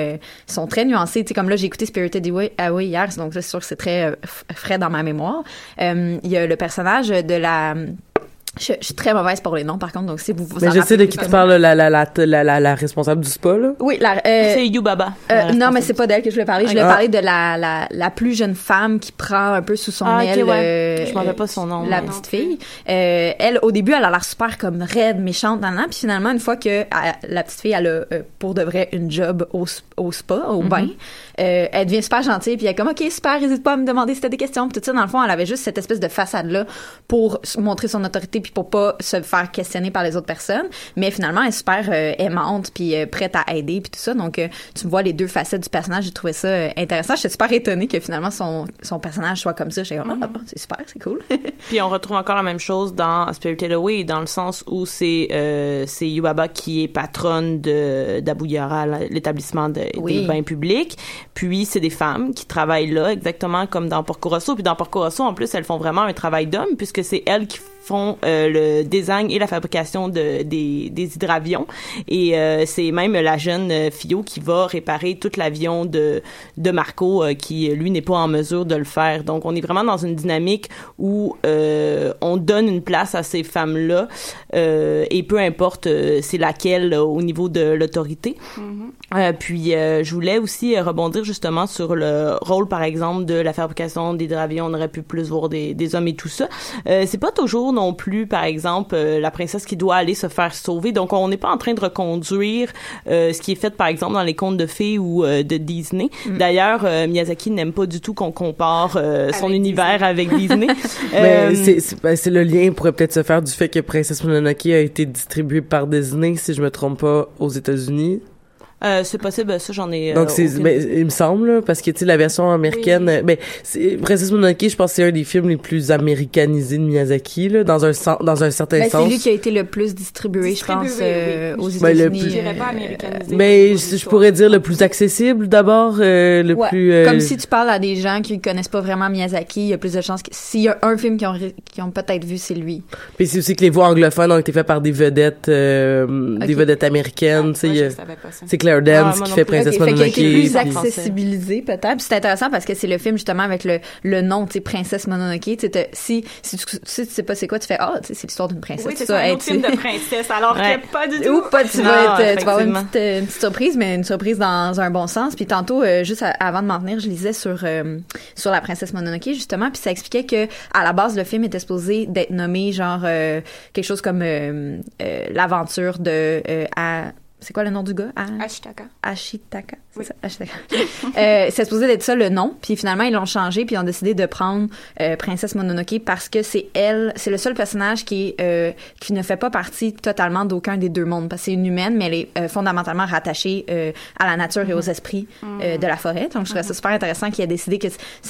sont très nuancés. Tu sais, comme là, j'ai écouté Spirited Away, Away hier, donc c'est sûr que c'est très frais dans ma mémoire. Il y a le personnage de la... Je, je suis très mauvaise pour les noms, par contre, donc si vous vous Mais je sais de qui tu parles, la, la, la, la, la, la responsable du spa, là. Oui, la, euh, c'est Yubaba. euh, non, mais c'est pas d'elle que je voulais parler. Je voulais Ah. parler de la, la, la plus jeune femme qui prend un peu sous son Ah, aile. ouais. euh, Je m'en rappelle pas son nom, La petite fille. Euh, elle, au début, elle a l'air super comme raide, méchante, nan, nan. Puis finalement, une fois que euh, la petite fille, elle a pour de vrai une job au, au spa, au bain, euh, elle devient super gentille. Puis elle est comme, OK, super, n'hésite pas à me demander si t'as des questions. Puis tout ça, dans le fond, elle avait juste cette espèce de façade-là pour montrer son autorité puis pour pas se faire questionner par les autres personnes. Mais finalement, elle est super euh, aimante puis euh, prête à aider puis tout ça. Donc, euh, tu vois les deux facettes du personnage. J'ai trouvé ça intéressant. J'étais super étonnée que finalement son, son personnage soit comme ça. J'ai comme, ah, c'est super, c'est cool. Puis on retrouve encore la même chose dans Spirited Away, dans le sens où c'est euh, c'est Yubaba qui est patronne de d'Abouyara, l'établissement de- Oui. des bains publics. Puis c'est des femmes qui travaillent là, exactement comme dans Porco Rosso. Puis dans Porco Rosso, en plus, elles font vraiment un travail d'homme, puisque c'est elles qui font euh, le design et la fabrication de, des, des hydravions. Et euh, c'est même la jeune euh, Fio qui va réparer tout l'avion de, de Marco, euh, qui, lui, n'est pas en mesure de le faire. Donc, on est vraiment dans une dynamique où euh, on donne une place à ces femmes-là, euh, et peu importe c'est laquelle au niveau de l'autorité. Euh, puis euh, je voulais aussi euh, rebondir justement sur le rôle par exemple de la fabrication d'hydravions. On aurait pu plus voir des, des hommes et tout ça. Euh, c'est pas toujours non plus par exemple euh, la princesse qui doit aller se faire sauver. Donc on n'est pas en train de reconduire euh, ce qui est fait par exemple dans les contes de fées ou euh, de Disney. D'ailleurs euh, Miyazaki n'aime pas du tout qu'on compare euh, son Avec univers avec Disney. Mais Euh, c'est- c'est ben, c'est le lien pourrait peut-être se faire du fait que Princesse Mononoke a été distribué par Disney, si je me trompe pas, aux États-Unis. Euh, c'est possible, ça j'en ai. euh, Donc c'est, aucune ben, il me semble, parce que tu sais la version américaine, euh, ben c'est, Princesse Mononoke, je pense que c'est un des films les plus américanisés de Miyazaki, là, dans un sens, dans un certain Ben, c'est sens. lui qui a été le plus distribué, je pense, euh, oui. aux Ben, États-Unis. plus- Je dirais pas euh, américanisé. Mais je, je pourrais dire le plus accessible d'abord, euh, le Ouais, plus. euh, Comme si tu parles à des gens qui connaissent pas vraiment Miyazaki, il y a plus de chances que s'il y a un film qu'ils ont, peut-être vu, c'est lui. Puis c'est aussi que les voix anglophones ont été faites par des vedettes, euh, des vedettes américaines. tu sais, il Ah, qui fait plus. Princesse Ok, fait qu'il a été Mononoke. plus en français. accessibilisé peut-être. Puis c'est intéressant parce que c'est le film justement avec le, le nom, tu sais, Princesse Mononoke. Tu sais, t'as- si, si tu, si tu sais pas c'est quoi, tu fais ah, tu sais, c'est l'histoire d'une princesse. Oui, c'est ça, un hey, autre film de princesse, alors Ouais. que pas du tout. Ou pas, tu Non, vas, être, tu vas avoir une petite, euh, une petite surprise, mais une surprise dans un bon sens. Puis tantôt, euh, juste à- avant de m'en venir, je lisais sur euh, sur la princesse Mononoke justement, puis ça expliquait que à la base le film était supposé d'être nommé genre euh, quelque chose comme euh, euh, l'aventure de euh, à- c'est quoi le nom du gars? À- Ashitaka. Ashitaka. C'est ça, Ashitaka. euh, c'est supposé d'être ça le nom, puis finalement ils l'ont changé, puis ils ont décidé de prendre euh, Princesse Mononoke parce que c'est elle, c'est le seul personnage qui est, euh, qui ne fait pas partie totalement d'aucun des deux mondes, parce que c'est une humaine, mais elle est euh, fondamentalement rattachée euh, à la nature et aux esprits euh, de la forêt. Donc je trouvais ça super intéressant qu'il ait décidé que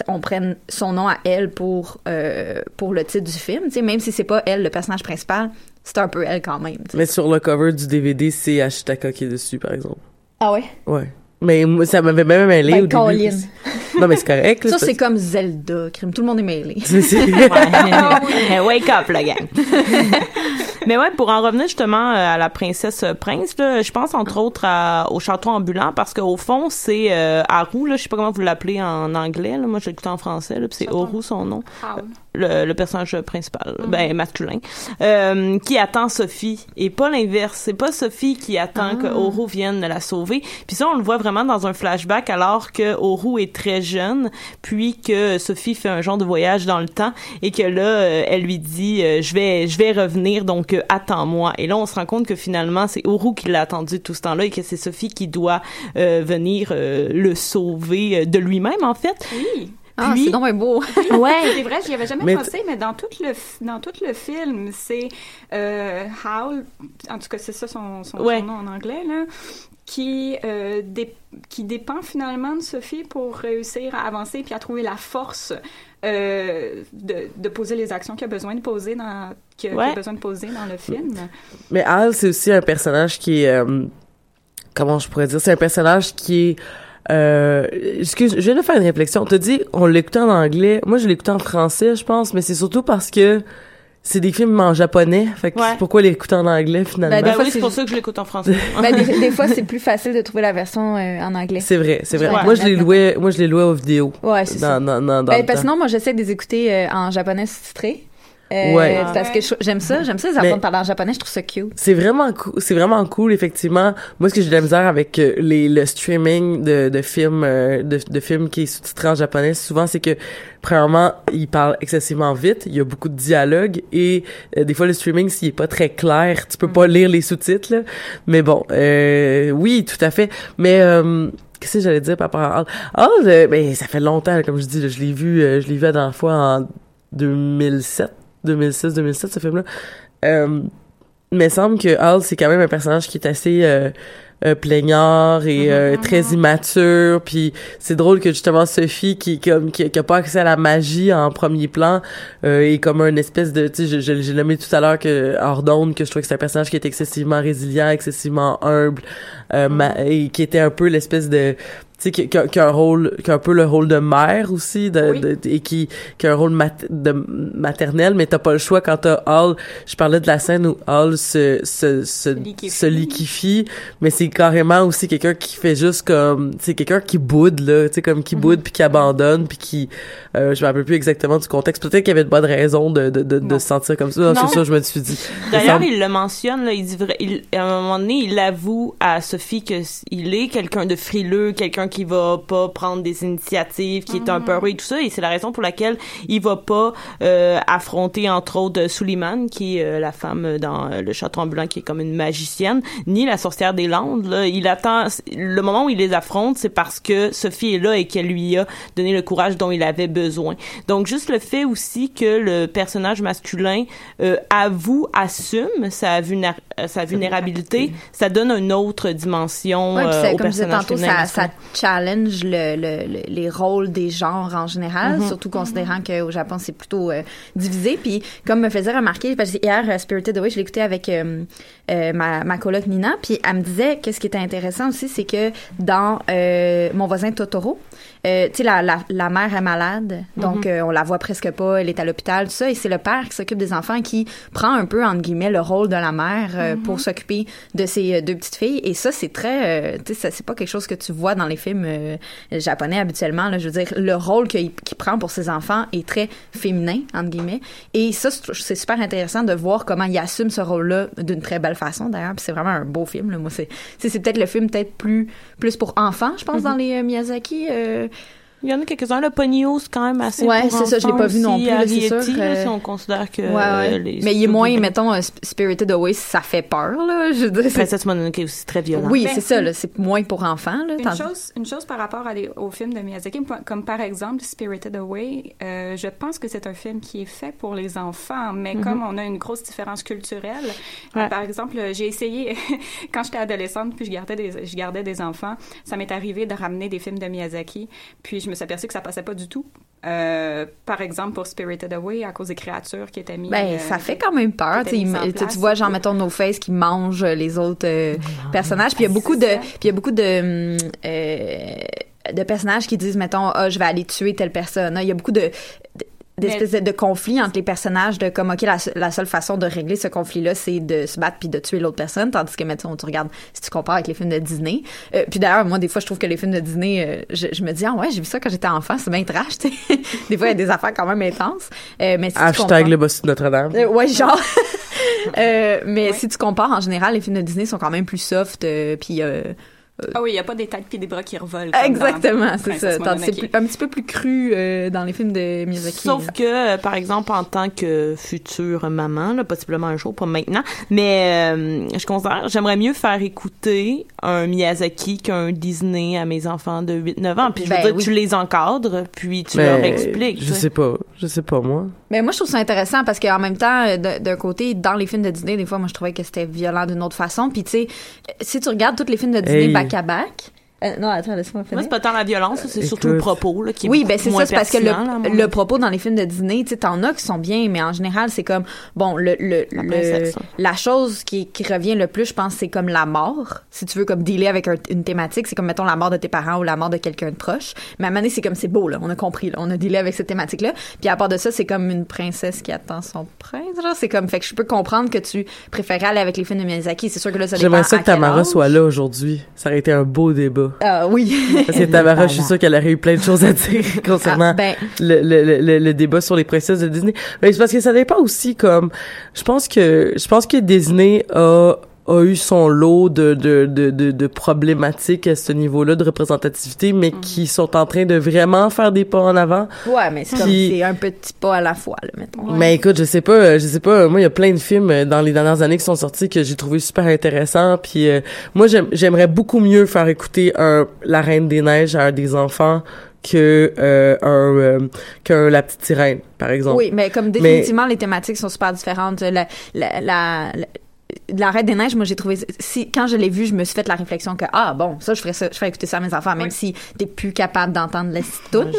on prenne son nom à elle pour euh, pour le titre du film, tu sais, même si c'est pas elle le personnage principal, c'est un peu elle quand même. Mais sur le cover du DVD, c'est Ashitaka qui est dessus, par exemple. Ah ouais? Ouais. Mais moi, ça m'avait même mêlé Ben, au début. Colin. Non, mais c'est correct. là, Ça, c'est comme Zelda, crime. Tout le monde est mêlé. Ouais. Wake up, la gang. Mais ouais, pour en revenir justement euh, à la princesse euh, prince, là, je pense entre autres à- au château ambulant parce qu'au fond c'est euh, Haru, là, je sais pas comment vous l'appelez en anglais, là, moi je l'écoute en français, là, puis c'est Haru son nom. Le, le personnage principal, ben masculin, euh, qui attend Sophie et pas l'inverse, c'est pas Sophie qui attend que Haru vienne la sauver. Puis ça on le voit vraiment dans un flashback alors que Haru est très jeune, puis que Sophie fait un genre de voyage dans le temps et que là euh, elle lui dit euh, je vais je vais revenir donc euh, attends-moi et là on se rend compte que finalement c'est Haru qui l'a attendu tout ce temps-là et que c'est Sophie qui doit euh, venir euh, le sauver de lui-même en fait. Oui. Ah, c'est donc beau. Ouais. C'est vrai, j'y avais jamais Mais pensé, mais dans tout le, dans tout le film, c'est euh, Howl, en tout cas, c'est ça son, son, nom en anglais, là, qui, euh, dé- qui dépend finalement de Sophie pour réussir à avancer puis à trouver la force euh, de, de poser les actions qu'il a besoin de poser dans, qu'il a- besoin de poser dans le film. Mais Al, c'est aussi un personnage qui est... euh, comment je pourrais dire? C'est un personnage qui est... Euh, excuse, je viens de faire une réflexion. T'as dit, on l'écoutait en anglais. Moi, je l'écoutais en français, je pense, mais c'est surtout parce que c'est des films en japonais. Fait que Ouais. c'est pourquoi l'écouter en anglais, finalement? Ben, Ben Des fois, oui, c'est pour ça que je l'écoute en français. Ben, des, des fois, c'est plus facile de trouver la version euh, en anglais. c'est vrai, c'est vrai. Ouais. moi, je les louais, moi, je les louais aux vidéos. Ouais, c'est ça. Dans, dans, dans, Ben, parce que sinon, moi, j'essaie de les écouter euh, en japonais sous-titré. Euh, Ouais. Ah Parce que j'aime ça, j'aime ça, les apprendre à parler en japonais, je trouve ça cute. C'est vraiment cool, c'est vraiment cool effectivement. Moi ce que j'ai de la misère avec euh, les le streaming de de films euh, de, de films qui est sous-titré en japonais, souvent c'est que premièrement, il parle excessivement vite, il y a beaucoup de dialogue et euh, des fois le streaming s'il est pas très clair, tu peux pas lire les sous-titres là. Mais bon, euh, oui, tout à fait. Mais euh, Qu'est-ce que j'allais dire par rapport à euh, ben, ça fait longtemps, comme je dis, là, je l'ai vu, euh, je l'ai vu la dernière fois en 2007, 2006, 2007, ce film-là. Euh, mais semble que Hal, c'est quand même un personnage qui est assez euh, euh, plaignard et euh, très immature. Puis c'est drôle que justement Sophie, qui comme qui, qui a pas accès à la magie en premier plan, euh, est comme un espèce de, tu sais, j'ai nommé tout à l'heure que hors d'onde, que je trouvais que c'est un personnage qui est excessivement résilient, excessivement humble, euh, ma- et qui était un peu l'espèce de tu sais, qui, qui a, qui a un rôle, qui a un peu le rôle de mère aussi, de, Oui. de- et qui, qui a un rôle mat- de maternel, mais t'as pas le choix quand t'as Hall. Je parlais de la scène où Hall se, se, se, liquéfie. se liquéfie, mais c'est carrément aussi quelqu'un qui fait juste comme, c'est quelqu'un qui boude, là, tu sais, comme qui boude puis qui abandonne puis qui, euh, je me rappelle plus exactement du contexte. Peut-être qu'il y avait de bonnes raisons de, de, de, de se sentir comme ça. Non. C'est ça, je me suis dit. D'ailleurs, il le mentionne, là, il dit vrai, il, à un moment donné, il avoue à Sophie que s- il est quelqu'un de frileux, quelqu'un qui va pas prendre des initiatives, qui est un peu heureux et tout ça, et c'est la raison pour laquelle il va pas euh, affronter entre autres Suliman, qui est euh, la femme dans euh, le château ambulant, qui est comme une magicienne, ni la sorcière des Landes. Là, il attend le moment où il les affronte, c'est parce que Sophie est là et qu'elle lui a donné le courage dont il avait besoin. Donc juste le fait aussi que le personnage masculin euh, avoue, assume sa, vulnéra- euh, sa vulnérabilité, ça donne une autre dimension Ouais, puis euh, au comme personnage tantôt, ça, challenge le, le- le- les rôles des genres en général, Mhm. surtout considérant qu'au Japon, c'est plutôt euh, divisé. Puis, comme me faisait remarquer, parce que hier, euh, Spirited Away, je l'écoutais avec euh, ma, ma coloc Nina, puis elle me disait que ce qui était intéressant aussi, c'est que dans Mon voisin Totoro, euh, tu sais, la, la, la mère est malade, donc Mhm. euh, on la voit presque pas, elle est à l'hôpital, tout ça, et c'est le père qui s'occupe des enfants qui prend un peu, entre guillemets, le rôle de la mère euh, pour s'occuper de ses euh, deux petites filles. Et ça, c'est très, euh, tu sais, c'est pas quelque chose que tu vois dans les films euh, japonais habituellement. Là, je veux dire, le rôle qu'il qu'il prend pour ses enfants est très féminin, entre guillemets. Et ça, c'est super intéressant de voir comment il assume ce rôle-là d'une très belle façon, d'ailleurs. C'est vraiment un beau film. Là. Moi, c'est, peut-être le film peut-être plus, plus pour enfants, je pense, dans les Miyazaki. euh, Il y en a quelques-uns. Le Ponyo, c'est quand même assez Ouais, pour c'est ça, je l'ai enfants pas vu non plus, là, c'est Arrietty, sûr, là, euh, si on considère que Ouais, ouais. euh, les Mais il est moins, mettons, euh, Sp- Spirited Away, ça fait peur, là. Je veux dire, c'est- Princesse Mononoke est aussi très violent. Oui, Ben, c'est ça, là. C'est moins pour enfants, là. Une Tandis- chose, une chose par rapport à les- au film de Miyazaki, comme par exemple Spirited Away, euh, je pense que c'est un film qui est fait pour les enfants, mais comme on a une grosse différence culturelle, Ouais. par exemple, j'ai essayé, quand j'étais adolescente, puis je gardais des, je gardais des enfants, ça m'est arrivé de ramener des films de Miyazaki, puis je me suis aperçue que ça passait pas du tout. Euh, par exemple, pour Spirited Away, à cause des créatures qui étaient mises. Ben, euh, ça fait quand même peur. Tu vois, genre, mettons, No Face qui mange les autres euh, personnages. Puis il y a beaucoup de, puis il y a beaucoup de, hum, euh, de personnages qui disent, mettons, ah, je vais aller tuer telle personne. Ah, Il y a beaucoup de, de- d'espèces de, de conflits entre les personnages de comme ok la, la seule façon de régler ce conflit là c'est de se battre puis de tuer l'autre personne. Tandis que mettons tu regardes si tu compares avec les films de Disney euh, puis d'ailleurs moi des fois je trouve que les films de Disney euh, je, je me dis ah ouais j'ai vu ça quand j'étais enfant c'est bien trash tu sais. Des fois il y a des affaires quand même intenses. Euh, mais si tu Hashtag compares- le boss de Notre-Dame. euh, ouais, genre. Euh, mais si tu compares, en général, les films de Disney sont quand même plus soft, euh, puis euh, Ah oui, il n'y a pas des têtes puis des bras qui revolent. exactement, c'est ça. C'est plus- un petit peu plus cru euh, dans les films de Miyazaki. Sauf là. que, euh, par exemple, en tant que future maman, là, possiblement un jour, pas maintenant, mais euh, je considère, j'aimerais mieux faire écouter un Miyazaki qu'un Disney à mes enfants de 8-9 ans. Puis je veux Ben dire, oui. tu les encadres, puis tu Mais leur expliques. Je sais pas. Je sais pas, moi. Mais moi, je trouve ça intéressant parce qu'en même temps, euh, d'un côté, dans les films de Disney, des fois, moi, je trouvais que c'était violent d'une autre façon. Puis, tu sais, euh, si tu regardes tous les films de Disney Hey. back à back, euh, non, attends, laisse-moi finir. Moi, c'est pas tant la violence, c'est surtout le propos là, qui est Oui, ben c'est ça, c'est parce que là, le, le propos dans les films de Disney, tu sais, t'en as qui sont bien, mais en général, c'est comme, bon, le, le, La le- la chose qui, qui revient le plus, je pense, c'est comme la mort. Si tu veux comme dealer avec un- une thématique, c'est comme, mettons, la mort de tes parents ou la mort de quelqu'un de proche. Mais à un moment donné, c'est comme, c'est beau, là, on a compris, là, on a dealé avec cette thématique-là. Puis à part de ça, c'est comme une princesse qui attend son prince, genre, c'est comme, fait que je peux comprendre que tu préférais aller avec les films de Miyazaki. C'est sûr que là, ça dépend J'aimerais ça que Tamara soit là aujourd'hui. Ça aurait été un beau débat. Ah oui. Parce que Tamara, je suis sûre qu'elle aurait eu plein de choses à dire concernant Ah, ben. le, le, le, le débat sur les princesses de Disney. Mais c'est parce que ça dépend aussi comme, je pense que, je pense que Disney a, a eu son lot de, de, de, de, de problématiques à ce niveau-là de représentativité, mais qui sont en train de vraiment faire des pas en avant. Ouais, mais c'est comme, Puis- c'est un petit pas à la fois, là, mettons. Mais écoute, je sais pas, euh, je sais pas. Moi, il y a plein de films euh, dans les dernières années qui sont sortis que j'ai trouvé super intéressants. Puis euh, moi, j'aime- j'aimerais beaucoup mieux faire écouter un La Reine des Neiges à un des enfants que euh, un euh, qu'un La Petite Sirène, par exemple. Oui, mais comme définitivement, les thématiques sont super différentes. La, la, la, la- la Reine des Neiges, moi, j'ai trouvé... Si, quand je l'ai vu, je me suis fait la réflexion que, ah, bon, ça, je ferais ça, je ferais écouter ça à mes enfants, même si t'es plus capable d'entendre la tout.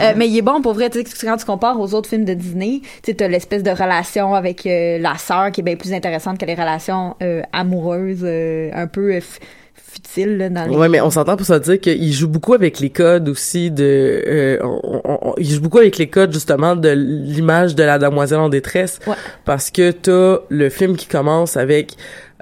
Euh, mais il est bon, pour vrai, tu sais, quand tu compares aux autres films de Disney, tu sais, t'as l'espèce de relation avec euh, la sœur qui est bien plus intéressante que les relations euh, amoureuses euh, un peu f- futiles, là, dans les... Ouais, mais on s'entend pour ça dire qu'il joue beaucoup avec les codes aussi de. euh, on- on- on- il joue beaucoup avec les codes justement de l'image de la demoiselle en détresse, Ouais. parce que t'as le film qui commence avec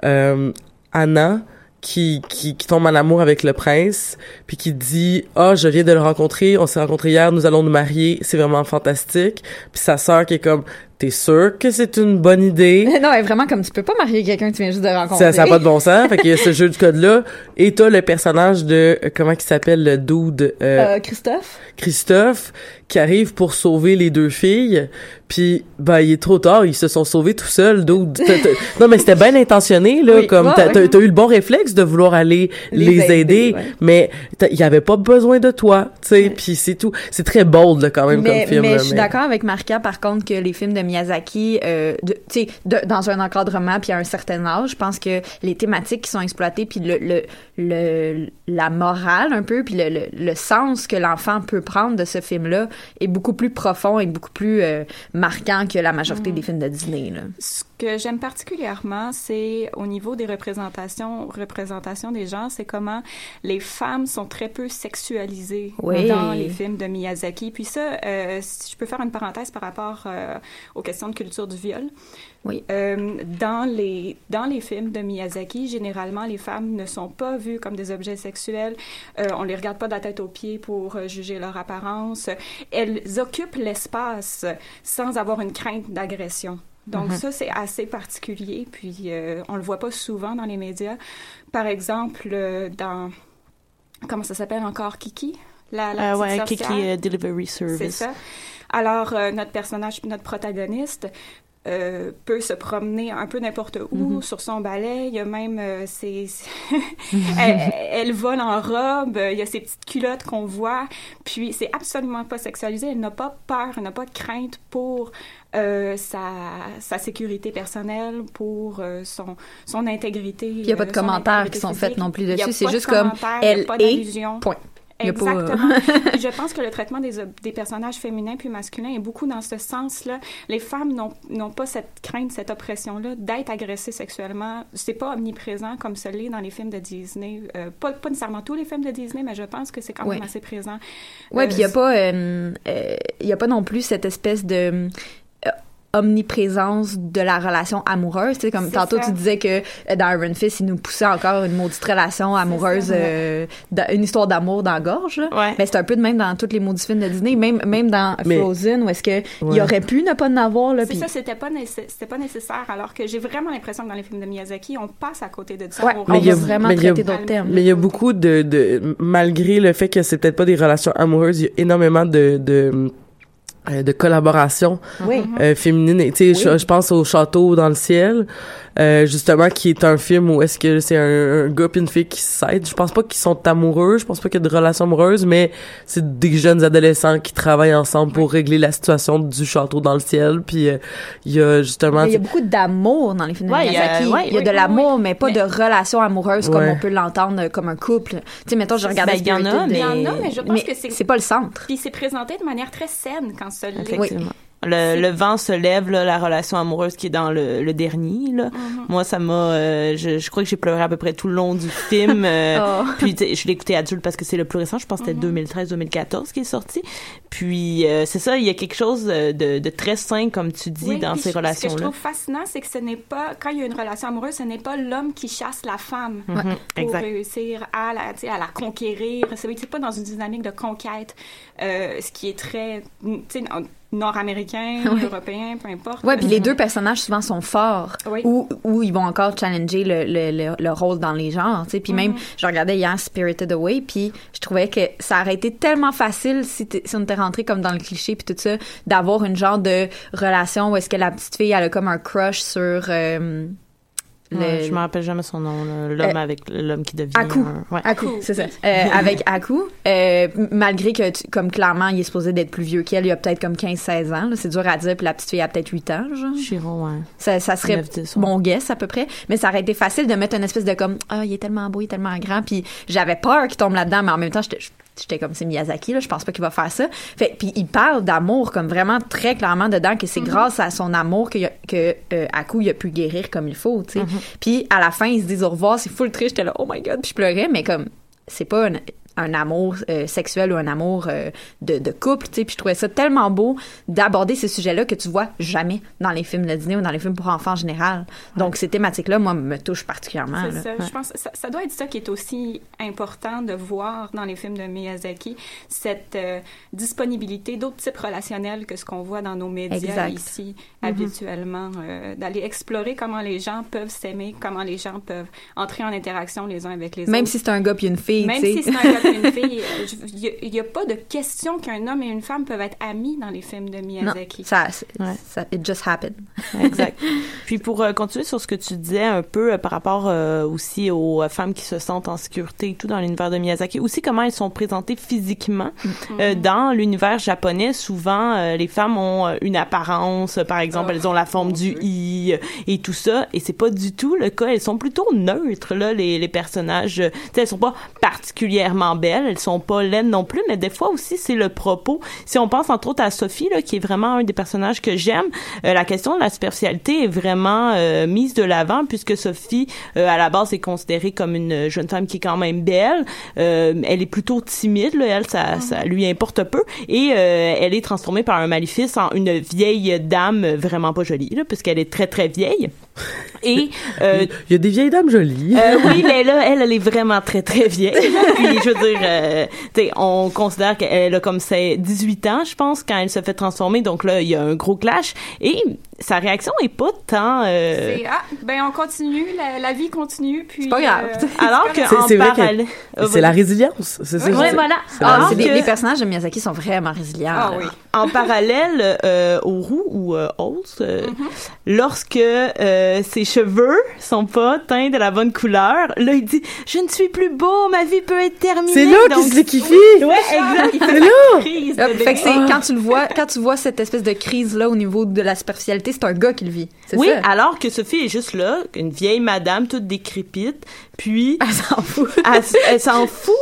euh, Anna qui, qui qui tombe en amour avec le prince, puis qui dit ah je viens de le rencontrer, on s'est rencontrés hier, nous allons nous marier, c'est vraiment fantastique. Puis sa sœur qui est comme t'es sûr que c'est une bonne idée? non, mais vraiment, comme tu peux pas marier quelqu'un que tu viens juste de rencontrer. Ça ça a pas de bon sens. fait qu'il y a ce jeu de code là et t'as le personnage de euh, comment il s'appelle le dude euh, Euh, Christophe? Christophe qui arrive pour sauver les deux filles. Puis ben il est trop tard, ils se sont sauvés tout seuls. dude. Non mais c'était bien intentionné là, Oui, comme t'as t'as eu le bon réflexe de vouloir aller les, Les aider, aider, ouais. mais il y avait pas besoin de toi, tu sais. Puis c'est tout. C'est très bold là, quand même mais, comme film. mais je suis d'accord avec Marca par contre que les films de Miyazaki euh, de- de- dans un encadrement puis à un certain âge je pense que les thématiques qui sont exploitées puis le, le, le la morale un peu puis le, le, le sens que l'enfant peut prendre de ce film là est beaucoup plus profond et beaucoup plus euh, marquant que la majorité Mm. des films de Disney là. Que j'aime particulièrement, c'est au niveau des représentations, représentations des gens, c'est comment les femmes sont très peu sexualisées Oui. dans les films de Miyazaki. Puis ça, euh, si je peux faire une parenthèse par rapport euh, aux questions de culture du viol. Oui. Euh, dans les dans les films de Miyazaki, généralement les femmes ne sont pas vues comme des objets sexuels. Euh, on les regarde pas de la tête aux pieds pour euh, juger leur apparence. Elles occupent l'espace sans avoir une crainte d'agression. Donc Mhm. ça c'est assez particulier. Puis euh, on le voit pas souvent dans les médias. Par exemple, euh, dans comment ça s'appelle encore Kiki, la, la Euh, ouais. Kiki euh, Delivery Service. C'est ça. Alors, notre personnage, notre protagoniste, euh, peut se promener un peu n'importe où Mhm. sur son balai. Il y a même euh, ses... elle, elle vole en robe. Il y a ses petites culottes qu'on voit. Puis, c'est absolument pas sexualisé. Elle n'a pas peur, elle n'a pas de crainte pour euh, sa, sa sécurité personnelle, pour euh, son, son intégrité. Il y a pas de euh, commentaires qui sont faits non plus dessus, c'est juste comme elle pas est point. Exactement. je pense que le traitement des, des personnages féminins puis masculins est beaucoup dans ce sens-là. Les femmes n'ont pas cette crainte, cette oppression-là d'être agressées sexuellement. C'est pas omniprésent comme ce l'est dans les films de Disney. Euh, pas, pas nécessairement tous les films de Disney, mais je pense que c'est quand même Ouais. assez présent. Euh, puis il y a pas, euh, y a pas non plus cette espèce de omniprésence de la relation amoureuse. Tu sais, comme tantôt ça. tu disais que euh, dans Iron Fist, il nous poussait encore une maudite relation amoureuse, euh, une histoire d'amour dans la gorge. Ouais. Mais c'est un peu de même dans tous les maudits films de Disney, même même dans Mais- Frozen, où est-ce que il Ouais. y aurait pu ne pas en avoir là. C'est ça, c'était pas, pas nécessaire, alors que j'ai vraiment l'impression que dans les films de Miyazaki, on passe à côté de ça. Ouais, On on Mais il y a- vraiment traiter d'autres termes. Mais il y a beaucoup de, de malgré le fait que c'est peut-être pas des relations amoureuses, il y a énormément de de, de collaboration Oui. euh, féminine. Tu sais, je, je pense au château dans le ciel, euh, justement, qui est un film où est-ce que c'est un, un gars et une fille qui s'aident. Je pense pas qu'ils sont amoureux, je pense pas qu'il y a de relations amoureuses, mais c'est des jeunes adolescents qui travaillent ensemble pour régler la situation du château dans le ciel. Puis euh, il y a justement Mais il y a beaucoup d'amour dans les films de Ouais, il y a- Miyazaki. ouais, il y a oui, de oui, l'amour, mais pas Mais- de relation amoureuse comme Ouais. on peut l'entendre euh, comme un couple. Tu sais, mettons, je regardais Ben, il y en a, Spirited, Il y en a, mais je pense que c'est- c'est pas le centre. Puis c'est présenté de manière très saine quand ça l'est. Le, le vent se lève, là, la relation amoureuse qui est dans le, le dernier. Là. Moi, ça m'a... euh, je, je crois que j'ai pleuré à peu près tout le long du film. euh, Oh. Puis je l'ai écouté adulte parce que c'est le plus récent. Je pense que c'était 2013-2014 qui est sorti. Puis euh, c'est ça, il y a quelque chose de, de très sain, comme tu dis, Oui, dans ces je- Ce que je relations-là. trouve fascinant, c'est que ce n'est pas, quand il y a une relation amoureuse, ce n'est pas l'homme qui chasse la femme Mhm, pour exact. réussir à la, à la conquérir. C'est c'est pas dans une dynamique de conquête, euh, ce qui est très, nord-américain, Oui. européen, peu importe. Ouais, puis les deux personnages souvent sont forts Oui. ou ou ils vont encore challenger le, le, le, le rôle dans les genres, tu sais. Puis même, je regardais hier Spirited Away, puis je trouvais que ça aurait été tellement facile si, si on était rentré comme dans le cliché puis tout ça, d'avoir une genre de relation où est-ce que la petite fille elle a comme un crush sur euh, Ouais, je me rappelle jamais son nom, l'homme Euh, avec l'homme qui devient. Aku. un- ouais. Aku, c'est ça. Euh, avec Aku, euh, malgré que, tu- comme clairement, il est supposé d'être plus vieux qu'elle, il a peut-être comme 15-16 ans, là, c'est dur à dire, puis la petite fille a peut-être 8 ans, genre. Chiron, ouais. Ça, ça serait 9-10, ouais. mon guess à peu près, mais ça aurait été facile de mettre une espèce de comme ah il est tellement beau, il est tellement grand, puis j'avais peur qu'il tombe là-dedans, mais en même temps j'étais j'étais comme c'est Miyazaki là, je pense pas qu'il va faire ça. Fait puis il parle d'amour comme vraiment très clairement dedans que c'est grâce à son amour que, que euh, Aku il a pu guérir comme il faut, tu sais. Puis à la fin ils se disent au revoir, c'est full triste, j'étais là oh my god, puis je pleurais, mais comme c'est pas un, un amour euh, sexuel ou un amour euh, de, de couple, tu sais. Puis je trouvais ça tellement beau d'aborder ces sujets-là que tu vois jamais dans les films de Disney ou dans les films pour enfants en général. Donc ces thématiques-là, moi, me touchent particulièrement. C'est ça. Ouais. Je pense que ça, ça doit être ça qui est aussi important de voir dans les films de Miyazaki, cette euh, disponibilité d'autres types relationnels que ce qu'on voit dans nos médias Exact. ici Mhm. habituellement, euh, d'aller explorer comment les gens peuvent s'aimer, comment les gens peuvent entrer en interaction les uns avec les autres. Même si c'est un gars puis une fille, Même tu sais. si c'est un gars et une fille, euh, il n'y a, pas de question qu'un homme et une femme peuvent être amis dans les films de non, Miyazaki. ça, c'est- ça, it just happened. Exact. Puis pour euh, continuer sur ce que tu disais un peu euh, par rapport euh, aussi aux euh, femmes qui se sentent en sécurité et tout dans l'univers de Miyazaki, aussi comment elles sont présentées physiquement Euh, dans l'univers japonais. Souvent, euh, les femmes ont euh, une apparence, par exemple, elles ont la forme du i et tout ça, et c'est pas du tout le cas. Elles sont plutôt neutres là, les, les personnages. Euh, tu sais, elles sont pas particulièrement belles, elles sont pas laides non plus, mais des fois aussi c'est le propos. Si on pense entre autres à Sophie là, qui est vraiment un des personnages que j'aime, euh, la question de la superficialité est vraiment euh, mise de l'avant puisque Sophie euh, à la base est considérée comme une jeune femme qui est quand même belle. Elle est plutôt timide, là, elle ça, ça lui importe peu et elle est transformée par un maléfice en une vieille dame vraiment pas jolie là, puisqu'elle est très très vieille. Et euh, Il y a des vieilles dames jolies. euh, oui, mais là, elle, elle est vraiment très, très vieille. Puis, je veux dire, euh, on considère qu'elle a comme c'est 18 ans, je pense, quand elle se fait transformer. Donc là, il y a un gros clash. Et sa réaction est pas tant... euh, C'est, ah, ben on continue, la, la vie continue, puis... C'est pas grave. euh, alors que parallèle... C'est la résilience. C'est ça. Ouais, c'est- voilà. Alors que- les personnages de Miyazaki sont vraiment résilients. Ah oui. en parallèle euh, au roux ou euh, Halls, euh, lorsque euh, ses cheveux sont pas teints de la bonne couleur, là il dit je ne suis plus beau, ma vie peut être terminée. C'est là qu'il se liquifie. Ouais, exact. C'est là. fait que c'est quand tu le vois, quand tu vois cette espèce de crise là au niveau de la superficialité, c'est un gars qui le vit. C'est Oui, ça. alors que Sophie est juste là, une vieille madame toute décrépite, puis Elle s'en fout. elle, elle s'en fout.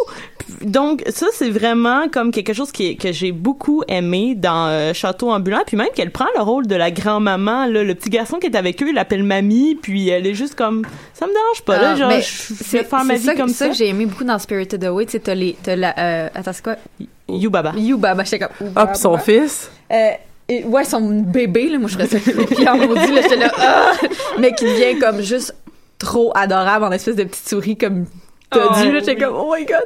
donc ça c'est vraiment comme quelque chose qui que j'ai beaucoup aimé dans euh, Château ambulant puis même qu'elle prend le rôle de la grand-maman là, le petit garçon qui est avec eux il l'appelle mamie puis elle est juste comme ça me dérange pas là Ah, genre je c'est vais faire ma c'est vie ça, comme ça ça, que j'ai aimé beaucoup dans Spirited Away. Tu sais, t'as les, t'as la, euh, attends, c'est quoi? You Baba. You Baba, j'étais comme. Puis son fils. Euh, ouais, son bébé, là, moi, je ça puis en maudit, là, j'étais là, ah! mais qui devient comme juste trop adorable en espèce de petite souris comme t'as Oh, dit, là, j'étais oui. comme, oh my god!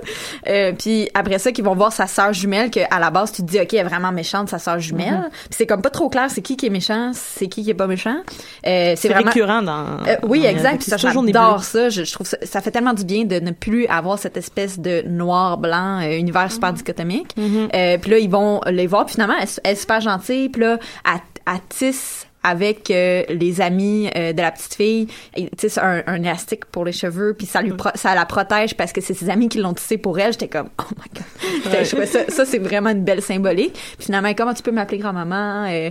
Euh, puis après ça, qu'ils vont voir sa sœur jumelle, que à la base, tu te dis, ok, elle est vraiment méchante, sa sœur jumelle. Mhm. Puis c'est comme pas trop clair, c'est qui qui est méchant, c'est qui qui est pas méchant. Euh, c'est vraiment récurrent dans euh, oui, dans- exact. Puis ça, j'adore ça. Je, je trouve ça, ça fait tellement du bien de ne plus avoir cette espèce de noir-blanc euh, univers super dichotomique. Euh, puis là, ils vont les voir. Puis finalement, elle, elle est super gentille. Puis là, elle, elle tisse avec euh, les amis euh, de la petite fille, et tisse un, un élastique pour les cheveux, puis ça lui pro- ça la protège parce que c'est ses amis qui l'ont tissé pour elle. J'étais comme oh my god. Je trouvais ça, ça c'est vraiment une belle symbolique. Puis finalement, comment tu peux m'appeler grand-maman? Euh,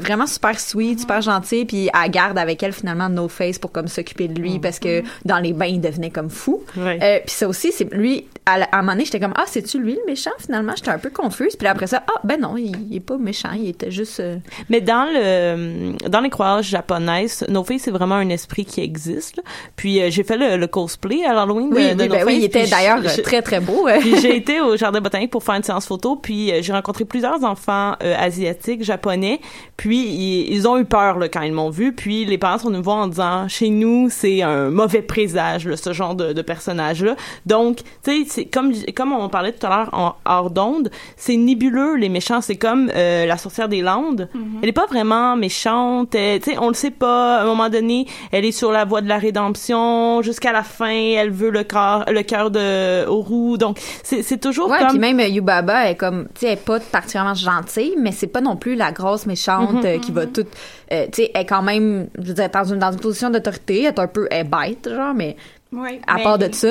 Vraiment super sweet, super gentil. Puis elle garde avec elle finalement No Face pour comme s'occuper de lui parce que dans les bains il devenait comme fou. Ouais. Puis ça aussi, c'est lui. À, à un moment donné, j'étais comme ah c'est-tu lui le méchant finalement? J'étais un peu confuse. Puis après ça, ah ben non, il, il est pas méchant, il était juste. Mais dans le dans les croyances japonaises, No Face c'est vraiment un esprit qui existe. là. Puis euh, j'ai fait le, le cosplay à l'Halloween de, Oui, de oui, No ben oui, il était d'ailleurs très très beau. Puis j'ai été au jardin botanique pour faire une séance photo, puis euh, j'ai rencontré plusieurs enfants euh, asiatiques, japonais, puis ils, ils ont eu peur là, quand ils m'ont vu, puis les parents sont venus me voir en disant chez nous c'est un mauvais présage là, ce genre de, de personnage là. Donc tu sais comme comme on parlait tout à l'heure en hors d'onde, c'est nébuleux les méchants, c'est comme euh, la sorcière des Landes. Elle est pas vraiment méchante, tu sais on le sait pas. À un moment donné, elle est sur la voie de la rédemption jusqu'à la fin, elle veut le cœur le cœur de Oru. Donc c'est toujours Ouais, comme puis même euh, Yubaba est comme, tu sais, elle est pas particulièrement gentille, mais c'est pas non plus la grosse méchante Mhm. euh, qui va tout, euh, tu sais, elle est quand même, je veux dire, dans une, dans une position d'autorité, elle est un peu, elle est bête, genre, mais Oui, à mais part de ça,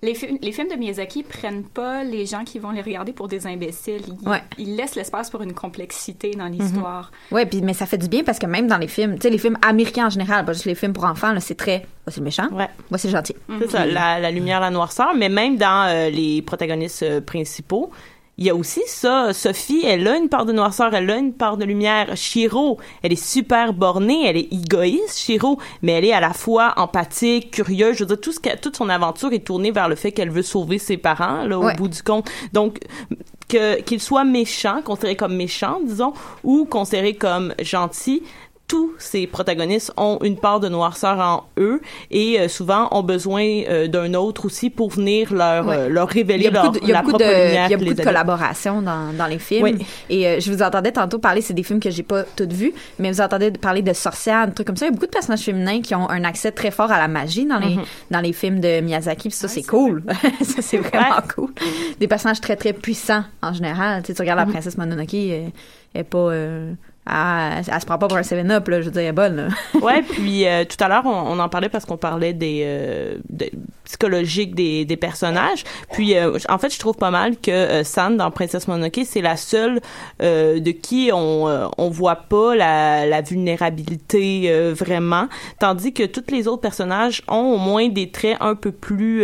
Les, fi- les films de Miyazaki prennent pas les gens qui vont les regarder pour des imbéciles. Ils, Ouais. ils laissent l'espace pour une complexité dans Mhm. l'histoire. ouais, puis mais ça fait du bien parce que même dans les films, tu sais, les films américains en général, pas juste les films pour enfants, là, c'est très, voici le méchant, Ouais. voici le gentil. C'est ça, la, la lumière, la noirceur, mais même dans euh, les protagonistes euh, principaux, il y a aussi ça. Sophie, elle a une part de noirceur, elle a une part de lumière. Shiro, elle est super bornée, elle est égoïste, Shiro, mais elle est à la fois empathique, curieuse. Je veux dire, tout ce toute son aventure est tournée vers le fait qu'elle veut sauver ses parents, là, au Ouais. bout du compte. Donc, que qu'il soit méchant, considéré comme méchant, disons, ou considéré comme gentil, tous ces protagonistes ont une part de noirceur en eux et euh, souvent ont besoin euh, d'un autre aussi pour venir leur Ouais. euh, leur révéler a leur, de, il y a la beaucoup propre de, lumière il y a beaucoup de anime. collaborations dans, dans les films. Oui. Et euh, je vous entendais tantôt parler, c'est des films que j'ai pas toutes vus, mais vous entendez parler de sorcières, de trucs comme ça. Il y a beaucoup de personnages féminins qui ont un accès très fort à la magie dans les, Mhm. dans les films de Miyazaki, puis ça, c'est cool. ça, c'est vraiment cool. Des personnages très, très puissants, en général. Tu sais, tu regardes la princesse Mononoke, elle, elle est pas... elle, elle se prend pas pour un 7-up, là, je veux dire, elle est bonne, là. ouais, puis euh, tout à l'heure, on, en parlait parce qu'on parlait des, euh, psychologiques des, des personnages. Puis, euh, en fait, je trouve pas mal que euh, San, dans Princesse Mononoke, c'est la seule euh, de qui on, euh, on voit pas la, la vulnérabilité vraiment, tandis que tous les autres personnages ont au moins des traits un peu plus...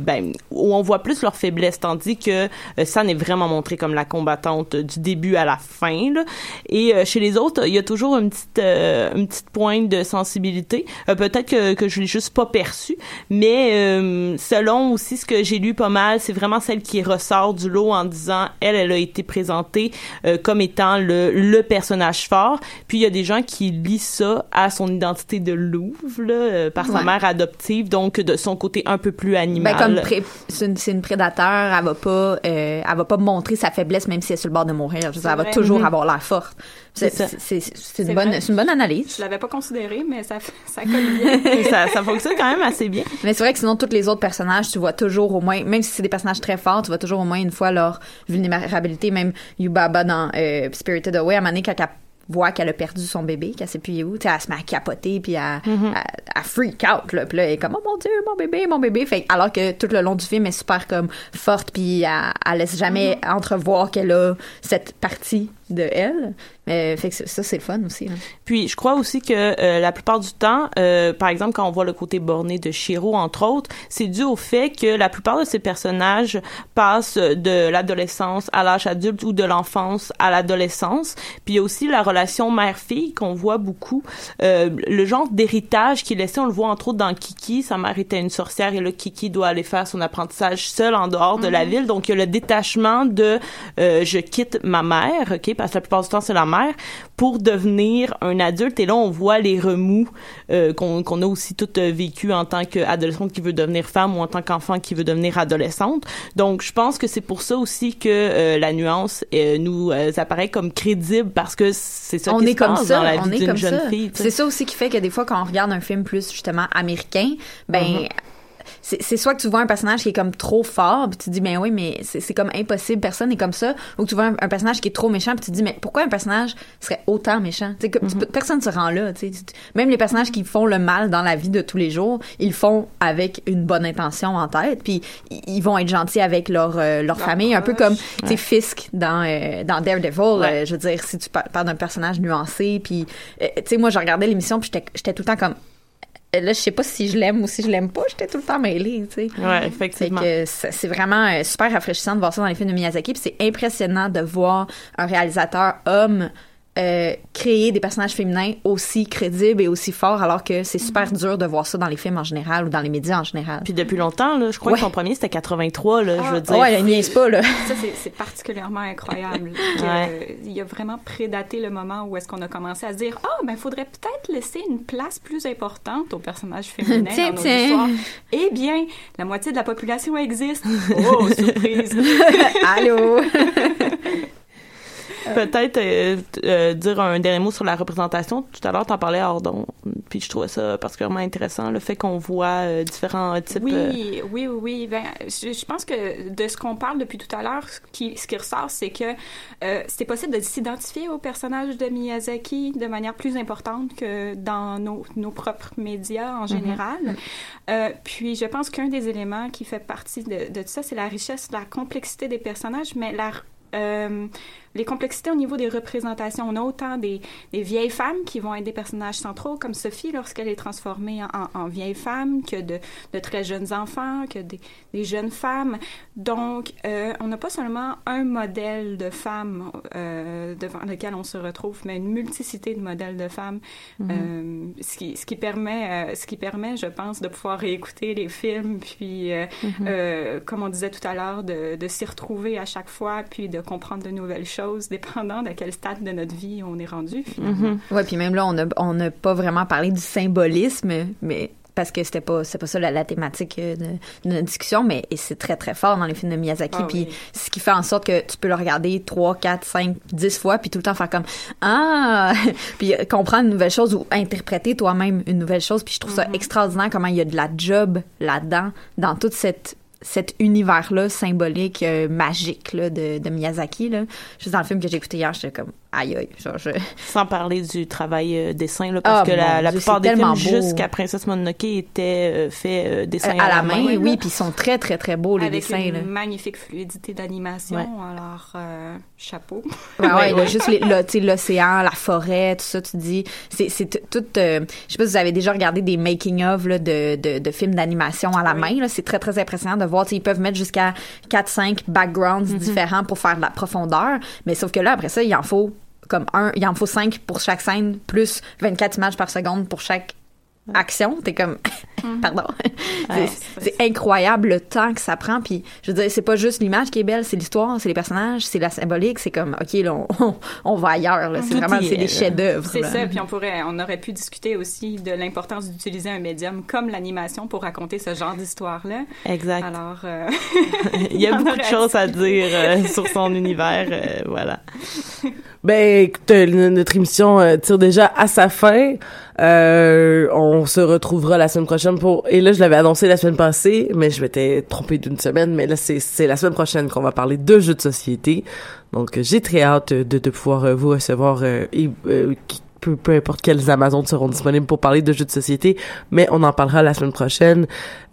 ben, où on voit plus leur faiblesse, tandis que San est vraiment montrée comme la combattante du début à la fin. Là. Et euh, chez les autres, il y a toujours une petite, euh, une petite pointe de sensibilité. Euh, Peut-être que, que je l'ai juste pas perçu, mais euh, selon aussi ce que j'ai lu pas mal, c'est vraiment celle qui ressort du lot en disant, elle, elle a été présentée euh, comme étant le, le personnage fort. Puis il y a des gens qui lisent ça à son identité de louve, là, euh, par sa mère adoptive, donc de son côté un peu plus animal. Ben, comme c'est une, une prédateur, elle va pas, euh, elle va pas montrer sa faiblesse même si elle est sur le bord de mourir. Je veux dire, elle va toujours Mhm. avoir l'air forte. C'est une bonne, une bonne analyse. Je l'avais pas considéré, mais ça, ça colle bien. ça, ça fonctionne quand même assez bien. Mais c'est vrai que sinon, tous les autres personnages, tu vois toujours au moins, même si c'est des personnages très forts, tu vois toujours au moins une fois leur vulnérabilité. Même Yubaba dans euh, Spirited Away, à un moment donné, quand elle voit qu'elle a perdu son bébé, qu'elle sait plus où, tu sais, elle se met à capoter, puis elle, Mhm. elle- elle freak out, là. Puis là, elle est comme, oh mon Dieu, mon bébé, mon bébé. Fait, alors que tout le long du film, elle est super comme forte, puis elle, elle laisse jamais Mhm. entrevoir qu'elle a cette partie de elle. Mais fait que ça, c'est le fun aussi. là. Puis je crois aussi que euh, la plupart du temps, euh, par exemple quand on voit le côté borné de Shiro entre autres, c'est dû au fait que la plupart de ces personnages passent de l'adolescence à l'âge adulte ou de l'enfance à l'adolescence. Puis il y a aussi la relation mère-fille qu'on voit beaucoup, euh, le genre d'héritage qui est laissé, on le voit entre autres dans Kiki, sa mère était une sorcière et là Kiki doit aller faire son apprentissage seul en dehors de la ville. Donc il y a le détachement de euh, je quitte ma mère, ok, parce que la plupart du temps c'est la mère pour devenir un adulte. Et là, on voit les remous euh, qu'on qu'on a aussi toutes euh, vécu en tant qu'adolescente qui veut devenir femme ou en tant qu'enfant qui veut devenir adolescente. Donc, je pense que c'est pour ça aussi que euh, la nuance euh, nous euh, apparaît comme crédible parce que c'est ça on qui est se comme passe ça, dans la on vie est d'une comme jeune ça. fille. C'est ça aussi qui fait que des fois, quand on regarde un film plus justement américain, ben Mhm. c'est c'est soit que tu vois un personnage qui est comme trop fort, puis tu te dis ben oui, mais c'est comme impossible, personne n'est comme ça, ou que tu vois un, un personnage qui est trop méchant, puis tu te dis mais pourquoi un personnage serait autant méchant? Sais, comme- Mhm. personne se rend là. tu sais. Tu- Même les personnages qui font le mal dans la vie de tous les jours, ils le font avec une bonne intention en tête, puis ils vont être gentils avec leur euh, leur famille, un peu comme tu sais Fisk dans euh, dans Daredevil. euh, je veux dire, si tu par- parles d'un personnage nuancé, puis tu sais moi je regardais l'émission, puis j'étais tout le temps comme là je sais pas si je l'aime ou si je l'aime pas, j'étais tout le temps mêlée, tu sais. Ouais, effectivement. Fait que c'est c'est vraiment euh, super rafraîchissant de voir ça dans les films de Miyazaki, puis c'est impressionnant de voir un réalisateur homme euh, créer des personnages féminins aussi crédibles et aussi forts, alors que c'est super dur de voir ça dans les films en général ou dans les médias en général. Puis depuis longtemps, là, je crois Ouais. que son premier c'était 83, là, je veux dire. Ouais, il niaise pas, là. Ça, c'est- particulièrement incroyable. que, Ouais. euh, Il a vraiment prédaté le moment où est-ce qu'on a commencé à se dire « Ah, ben, faudrait peut-être laisser une place plus importante aux personnages féminins Tiens, dans nos tiens. histoires. » Eh bien, la moitié de la population existe. Oh, surprise! Allô? Peut-être euh, euh, dire un dernier mot sur la représentation. Tout à l'heure, t'en parlais hors d'onde, puis je trouvais ça particulièrement intéressant, le fait qu'on voit euh, différents types. euh, Oui, oui, oui, oui. Ben, je, je pense que de ce qu'on parle depuis tout à l'heure, ce qui, ce qui ressort, c'est que euh, c'est possible de s'identifier au personnage de Miyazaki de manière plus importante que dans nos, nos propres médias en général. Euh, puis, je pense qu'un des éléments qui fait partie de, de tout ça, c'est la richesse, la complexité des personnages, mais la euh, les complexités au niveau des représentations. On a autant des, des vieilles femmes qui vont être des personnages centraux, comme Sophie lorsqu'elle est transformée en, en- en vieille femme, que de, de très jeunes enfants, que des, des jeunes femmes. Donc, euh, on n'a pas seulement un modèle de femme euh, devant lequel on se retrouve, mais une multiplicité de modèles de femmes, Mhm. euh, ce, qui, ce, qui permet, ce qui permet, je pense, de pouvoir réécouter les films, puis, Mhm. comme on disait tout à l'heure, de, de s'y retrouver à chaque fois, puis de comprendre de nouvelles choses, dépendant de quel stade de notre vie on est rendu, finalement. Ouais, puis même là, on n'a on n'a pas vraiment parlé du symbolisme, mais parce que c'était pas c'est pas ça la, la thématique euh, de, de notre discussion, mais c'est très très fort dans les films de Miyazaki. Ah puis oui. ce qui fait en sorte que tu peux le regarder 3, 4, 5, 10 fois, puis tout le temps faire comme ah, puis euh, comprendre une nouvelle chose ou interpréter toi-même une nouvelle chose. Puis je trouve ça extraordinaire comment il y a de la job là-dedans dans toute cette cet univers-là symbolique, euh, magique là, de, de Miyazaki. Là. Juste dans le film que j'ai écouté hier, j'étais comme aïe aïe. Genre, je... Sans parler du travail euh, dessin, là, parce Ah, que la, mon la Dieu, plupart des films jusqu'à Princesse Mononoke étaient euh, faits euh, dessin Euh, à la main, oui, puis ils sont très, très, très beaux, les Avec dessins. une Là. magnifique fluidité d'animation, Ouais. alors euh, chapeau. Ouais, ouais, là, juste les- là, tu sais, l'océan, la forêt, tout ça, tu dis, c'est, tout, euh, je sais pas si vous avez déjà regardé des making-of, là, de, de, de films d'animation à la main, là, c'est très, très impressionnant de voir, tu sais, ils peuvent mettre jusqu'à 4-5 backgrounds différents pour faire de la profondeur, mais sauf que là, après ça, il en faut comme un, il en faut 5 pour chaque scène, plus 24 images par seconde pour chaque action, t'es comme, pardon, Ouais. c'est, incroyable le temps que ça prend, puis je veux dire, c'est pas juste l'image qui est belle, c'est l'histoire, c'est les personnages, c'est la symbolique, c'est comme, ok, là, on, on, va ailleurs, c'est vraiment, c'est est, des chefs-d'œuvre. C'est ça, puis on pourrait, on aurait pu discuter aussi de l'importance d'utiliser un médium comme l'animation pour raconter ce genre d'histoire-là. Exact. Alors, euh, Il y a beaucoup de choses à dire euh, sur son univers, euh, voilà. Ben, écoute, euh, notre émission euh, tire déjà à sa fin. Euh, on se retrouvera la semaine prochaine pour... Et là, je l'avais annoncé la semaine passée, mais je m'étais trompée d'une semaine. Mais là, c'est la semaine prochaine qu'on va parler de jeux de société. Donc, euh, j'ai très hâte de, de pouvoir euh, vous recevoir euh, et euh, peu, peu importe quelles Amazones seront disponibles pour parler de jeux de société, mais on en parlera la semaine prochaine.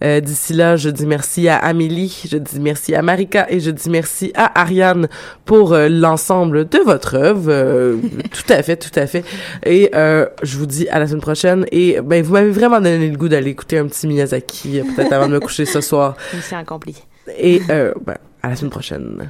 Euh, D'ici là, je dis merci à Amélie, je dis merci à Marika et je dis merci à Ariane pour euh, l'ensemble de votre œuvre. Euh, tout à fait, tout à fait. Et je vous dis à la semaine prochaine. Et ben, vous m'avez vraiment donné le goût d'aller écouter un petit Miyazaki, peut-être avant de me coucher ce soir. Mission accomplie. Et ben, à la semaine prochaine.